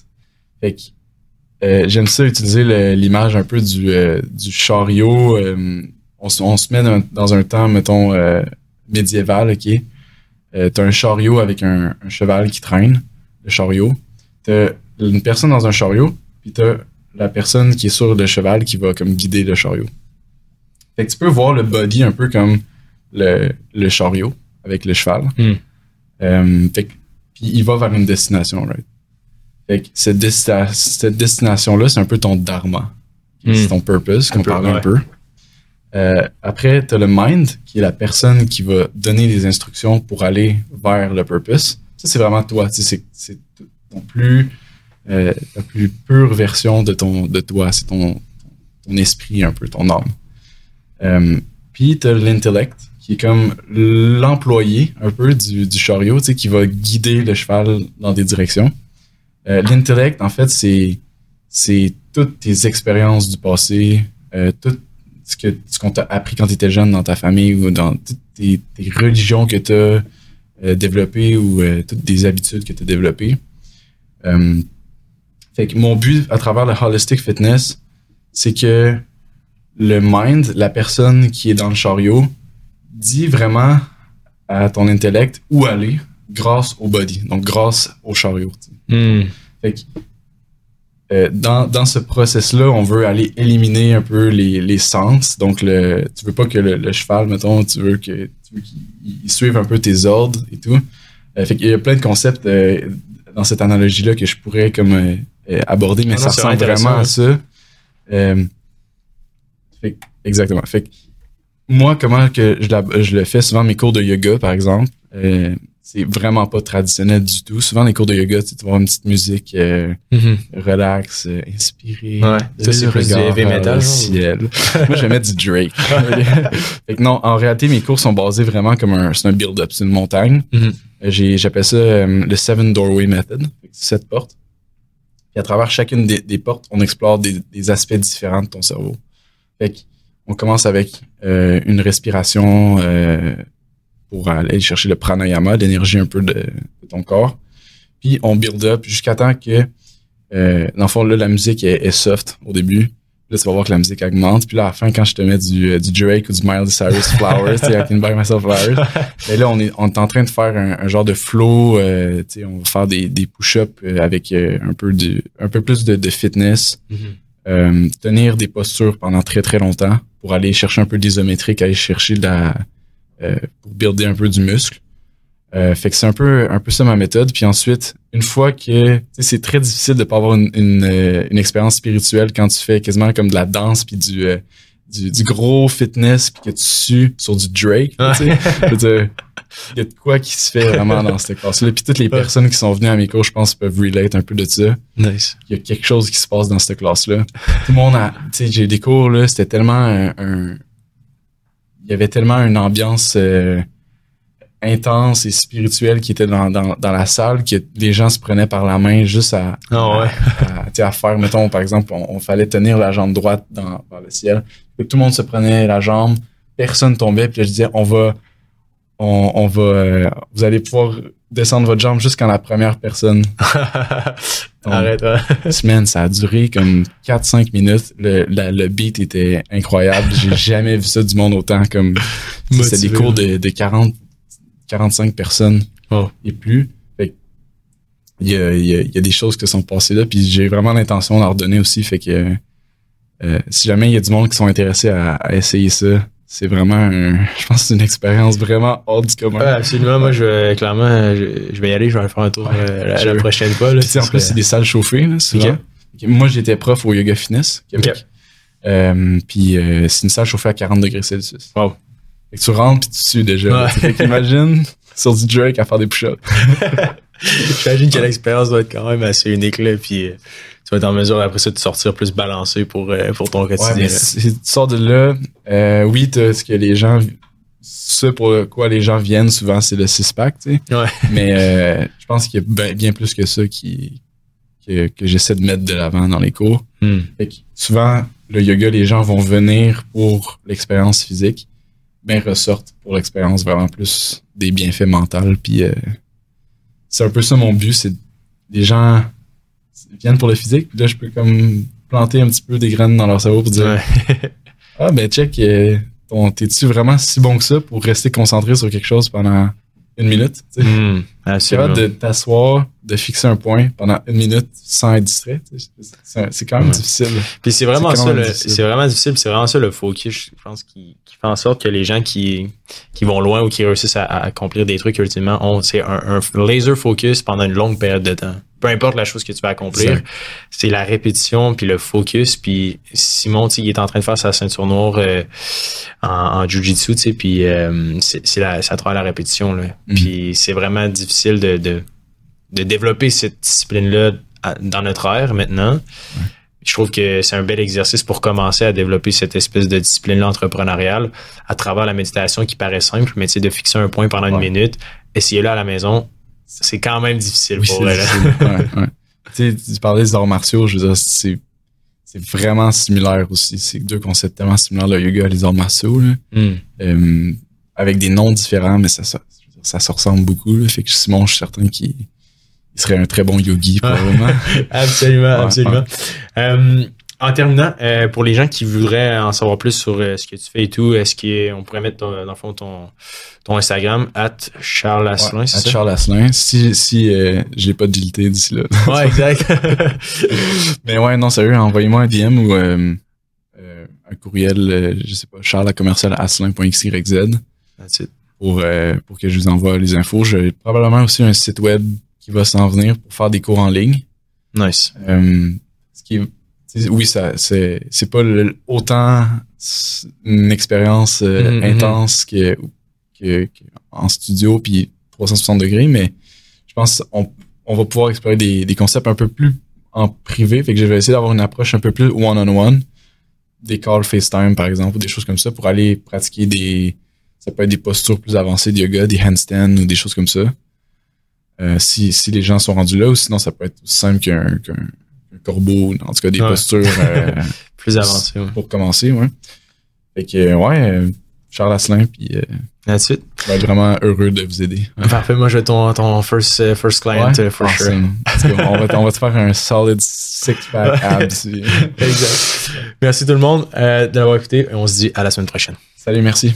Fait que, euh, j'aime ça utiliser l'image un peu du, euh, du chariot. On, se- on se met dans, dans un temps, mettons, euh, médiéval, ok? Euh, t'as un chariot avec un, un cheval qui traîne, le chariot. T'as une personne dans un chariot, puis t'as la personne qui est sur le cheval qui va comme guider le chariot. Fait que tu peux voir le body un peu comme le, le chariot avec le cheval. Hmm. Euh, fait que, puis il va vers une destination, right? Fait que cette, cette destination-là, c'est un peu ton dharma. Hmm. C'est ton purpose, qu'on parlait un peu. Euh, après, tu as le mind, qui est la personne qui va donner les instructions pour aller vers le purpose. Ça, c'est vraiment toi. C'est ton plus, euh, la plus pure version de, ton, de toi. C'est ton, esprit, un peu, ton âme. Euh, puis, tu as l'intellect, qui est comme l'employé un peu du, du chariot, qui va guider le cheval dans des directions. Euh, l'intellect, en fait, c'est toutes tes expériences du passé, euh, tout ce que ce qu'on t'a appris quand tu étais jeune dans ta famille ou dans toutes tes, tes religions que tu as développées ou euh, toutes des habitudes que tu as développées. Euh, fait que mon but à travers le holistic fitness, c'est que le mind, la personne qui est dans le chariot, dit vraiment à ton intellect où aller grâce au body, donc grâce au chariot. Hmm. Fait que, euh, dans, dans ce process-là, on veut aller éliminer un peu les, les sens. Donc, le, tu veux pas que le, le cheval, mettons, tu veux que tu veux qu'il il suive un peu tes ordres et tout. Euh, fait qu'il y a plein de concepts euh, dans cette analogie-là que je pourrais comme euh, aborder, mais Ah ça ressemble vraiment à hein. ça. Fait exactement. Fait que moi, comment que je, la- je le fais souvent mes cours de yoga, par exemple, c'est vraiment pas traditionnel du tout. Souvent, les cours de yoga, tu vas avoir une petite musique euh, Mhm. relax, euh, inspirée. Ouais. Ça, c'est plus du heavy vers metal, ciel. Moi, je vais mettre du Drake. *laughs* fait que non, en réalité, mes cours sont basés vraiment comme un, c'est un build-up, c'est une montagne. Euh, J'ai, j'appelle ça euh, le Seven Doorway Method. Fait que c'est Sept portes. Puis à travers chacune des, des portes, on explore des, des aspects différents de ton cerveau. Fait que on commence avec euh, une respiration euh, pour aller chercher le pranayama, l'énergie un peu de, de ton corps. Puis on build up jusqu'à temps que, euh, dans le fond, là, la musique est, est soft au début. Là, tu vas voir que la musique augmente. Puis là, à la fin, quand je te mets du, euh, du Drake ou du Miley Cyrus Flowers, tu sais, I can buy myself flowers. Mais *laughs* là, on est, on est en train de faire un, un genre de flow. euh, tu sais, on va faire des, des push-ups euh, avec un peu du, un peu plus de, de fitness. Mhm. Euh, tenir des postures pendant très très longtemps pour aller chercher un peu d'isométrique, aller chercher de la, euh, pour builder un peu du muscle. Euh, fait que c'est un peu un peu ça ma méthode. Puis ensuite, une fois que c'est très difficile de pas avoir une, une, euh, une expérience spirituelle quand tu fais quasiment comme de la danse puis du, euh, du, du gros fitness puis que tu sues sur du Drake. il y a de quoi qui se fait vraiment dans cette classe-là. Puis toutes les personnes qui sont venues à mes cours, je pense, peuvent relate un peu de ça Nice. il y a quelque chose qui se passe dans cette classe-là. Tout le monde a, tu sais, j'ai des cours, là, c'était tellement un, un- il y avait tellement une ambiance euh, intense et spirituelle qui était dans, dans, dans la salle que les gens se prenaient par la main juste à, Ah ouais. à, tu sais, à faire, mettons, par exemple, on, on fallait tenir la jambe droite dans, vers le ciel. Tout le monde se prenait la jambe, personne tombait, puis là, je disais, on va, on, on va, euh, vous allez pouvoir descendre votre jambe jusqu'à la première personne. *laughs* Arrête, *laughs* ouais. Semaine, ça a duré comme 4-5 minutes. Le, la- le beat était incroyable. J'ai *laughs* jamais vu ça du monde autant comme. C'était des cours de, de 40, 45 personnes Oh. et plus. Fait que il y a, il y, a, il y a des choses qui sont passées là, puis j'ai vraiment l'intention d'en redonner aussi. Fait que euh, si jamais il y a du monde qui sont intéressés à, à essayer ça, c'est vraiment, un- je pense, c'est une expérience vraiment hors du commun. Ouais, absolument. Moi, je vais, clairement, je, je vais y aller. Je vais aller faire un tour Ouais, euh, la, prochaine fois. Là, en plus, c'est des salles chauffées, là, souvent. Moi, j'étais prof au Yoga Fitness, Québec. Euh, puis euh, c'est une salle chauffée à 40 degrés Celsius. Wow. Fait que tu rentres puis tu sues déjà. Ouais. Fait qu'imagine *laughs* sur du Drake à faire des push-ups. *laughs* J'imagine que l'expérience doit être quand même assez unique. Là, puis tu vas être en mesure après ça de sortir plus balancé pour, euh, pour ton Ouais, quotidien. tu sors de là, euh, oui, t'as ce que les gens, ce pour quoi les gens viennent souvent, c'est le six-pack, tu sais. Ouais. Mais euh, je pense qu'il y a bien, bien plus que ça qui, que, que j'essaie de mettre de l'avant dans les cours. Hmm. Fait que souvent, le yoga, les gens vont venir pour l'expérience physique, mais ressortent pour l'expérience vraiment plus des bienfaits mentaux. Puis euh, c'est un peu ça mon but, c'est les gens viennent pour le physique, puis là je peux comme planter un petit peu des graines dans leur cerveau pour dire Ouais. ah ben check, euh, t'es-tu vraiment si bon que ça pour rester concentré sur quelque chose pendant une minute? tu sais? Hmm. *laughs* Capable de t'asseoir, de fixer un point pendant une minute sans être distrait. C'est quand même Ouais. difficile. Puis c'est vraiment ça, c'est vraiment difficile, c'est vraiment ça le focus, je pense, qui, qui fait en sorte que les gens qui, qui vont loin ou qui réussissent à, à accomplir des trucs ultimement ont c'est un, un laser focus pendant une longue période de temps. Peu importe la chose que tu vas accomplir, c'est la répétition puis le focus. Puis Simon, tu sais, il est en train de faire sa ceinture noire euh, en, en jujitsu, tu sais, puis euh, c'est c'est à travers la répétition là. Mhm. Puis c'est vraiment difficile de, de de développer cette discipline-là dans notre ère maintenant. Je trouve que c'est un bel exercice pour commencer à développer cette espèce de discipline-là entrepreneuriale à travers la méditation qui paraît simple, mais tu sais, de fixer un point pendant une minute, essayer-le à la maison, c'est quand même difficile Oui, pour elle. ouais. Tu sais, tu parlais des arts martiaux, je veux dire, c'est c'est vraiment similaire aussi. C'est deux concepts tellement similaires, le yoga et les arts martiaux, là. Hmm. Euh, avec des noms différents, mais ça, ça, ça se ressemble beaucoup. Là. Fait que Simon, je suis certain qu'il il serait un très bon yogi, probablement. *laughs* Absolument, absolument. Euh, en terminant, euh, pour les gens qui voudraient en savoir plus sur euh, ce que tu fais et tout, est-ce qu'on pourrait mettre ton- dans le fond ton, ton Instagram, at Charles Asselin, Ouais, c'est? Charles Asselin. Si, si euh, j'ai pas dilité d'ici là. Ouais, *laughs* exact. *laughs* Mais ouais, non, sérieux, envoyez-moi un DM ou euh, euh, un courriel, euh, je sais pas, charles à commercial asselin.xyz That's it. pour, euh, pour que je vous envoie les infos. J'ai probablement aussi un site web qui va s'en venir pour faire des cours en ligne. Nice. Euh, ce qui est- oui, ça, c'est, c'est pas le- autant une expérience euh, Mhm, mhm. intense que, que, que en studio puis 360 degrés, mais je pense on, on va pouvoir explorer des, des concepts un peu plus en privé. Fait que je vais essayer d'avoir une approche un peu plus one-on-one, des calls FaceTime par exemple, ou des choses comme ça pour aller pratiquer des, ça peut être des postures plus avancées de yoga, des handstands ou des choses comme ça. Euh, si, si les gens sont rendus là, ou sinon ça peut être aussi simple qu'un corbeau, en tout cas des Ouais. postures euh, *laughs* Plus avancé, ouais. pour commencer, ouais. Fait que euh, ouais, Charles Asselin, puis euh, That's it. je vais être vraiment heureux de vous aider. *laughs* Parfait, moi je vais ton, ton first, first client for sure. On, va, te- on va te faire un solid six-pack abs. *laughs* Exact. Merci tout le monde de l'avoir écouté et on se dit à la semaine prochaine. Salut, merci.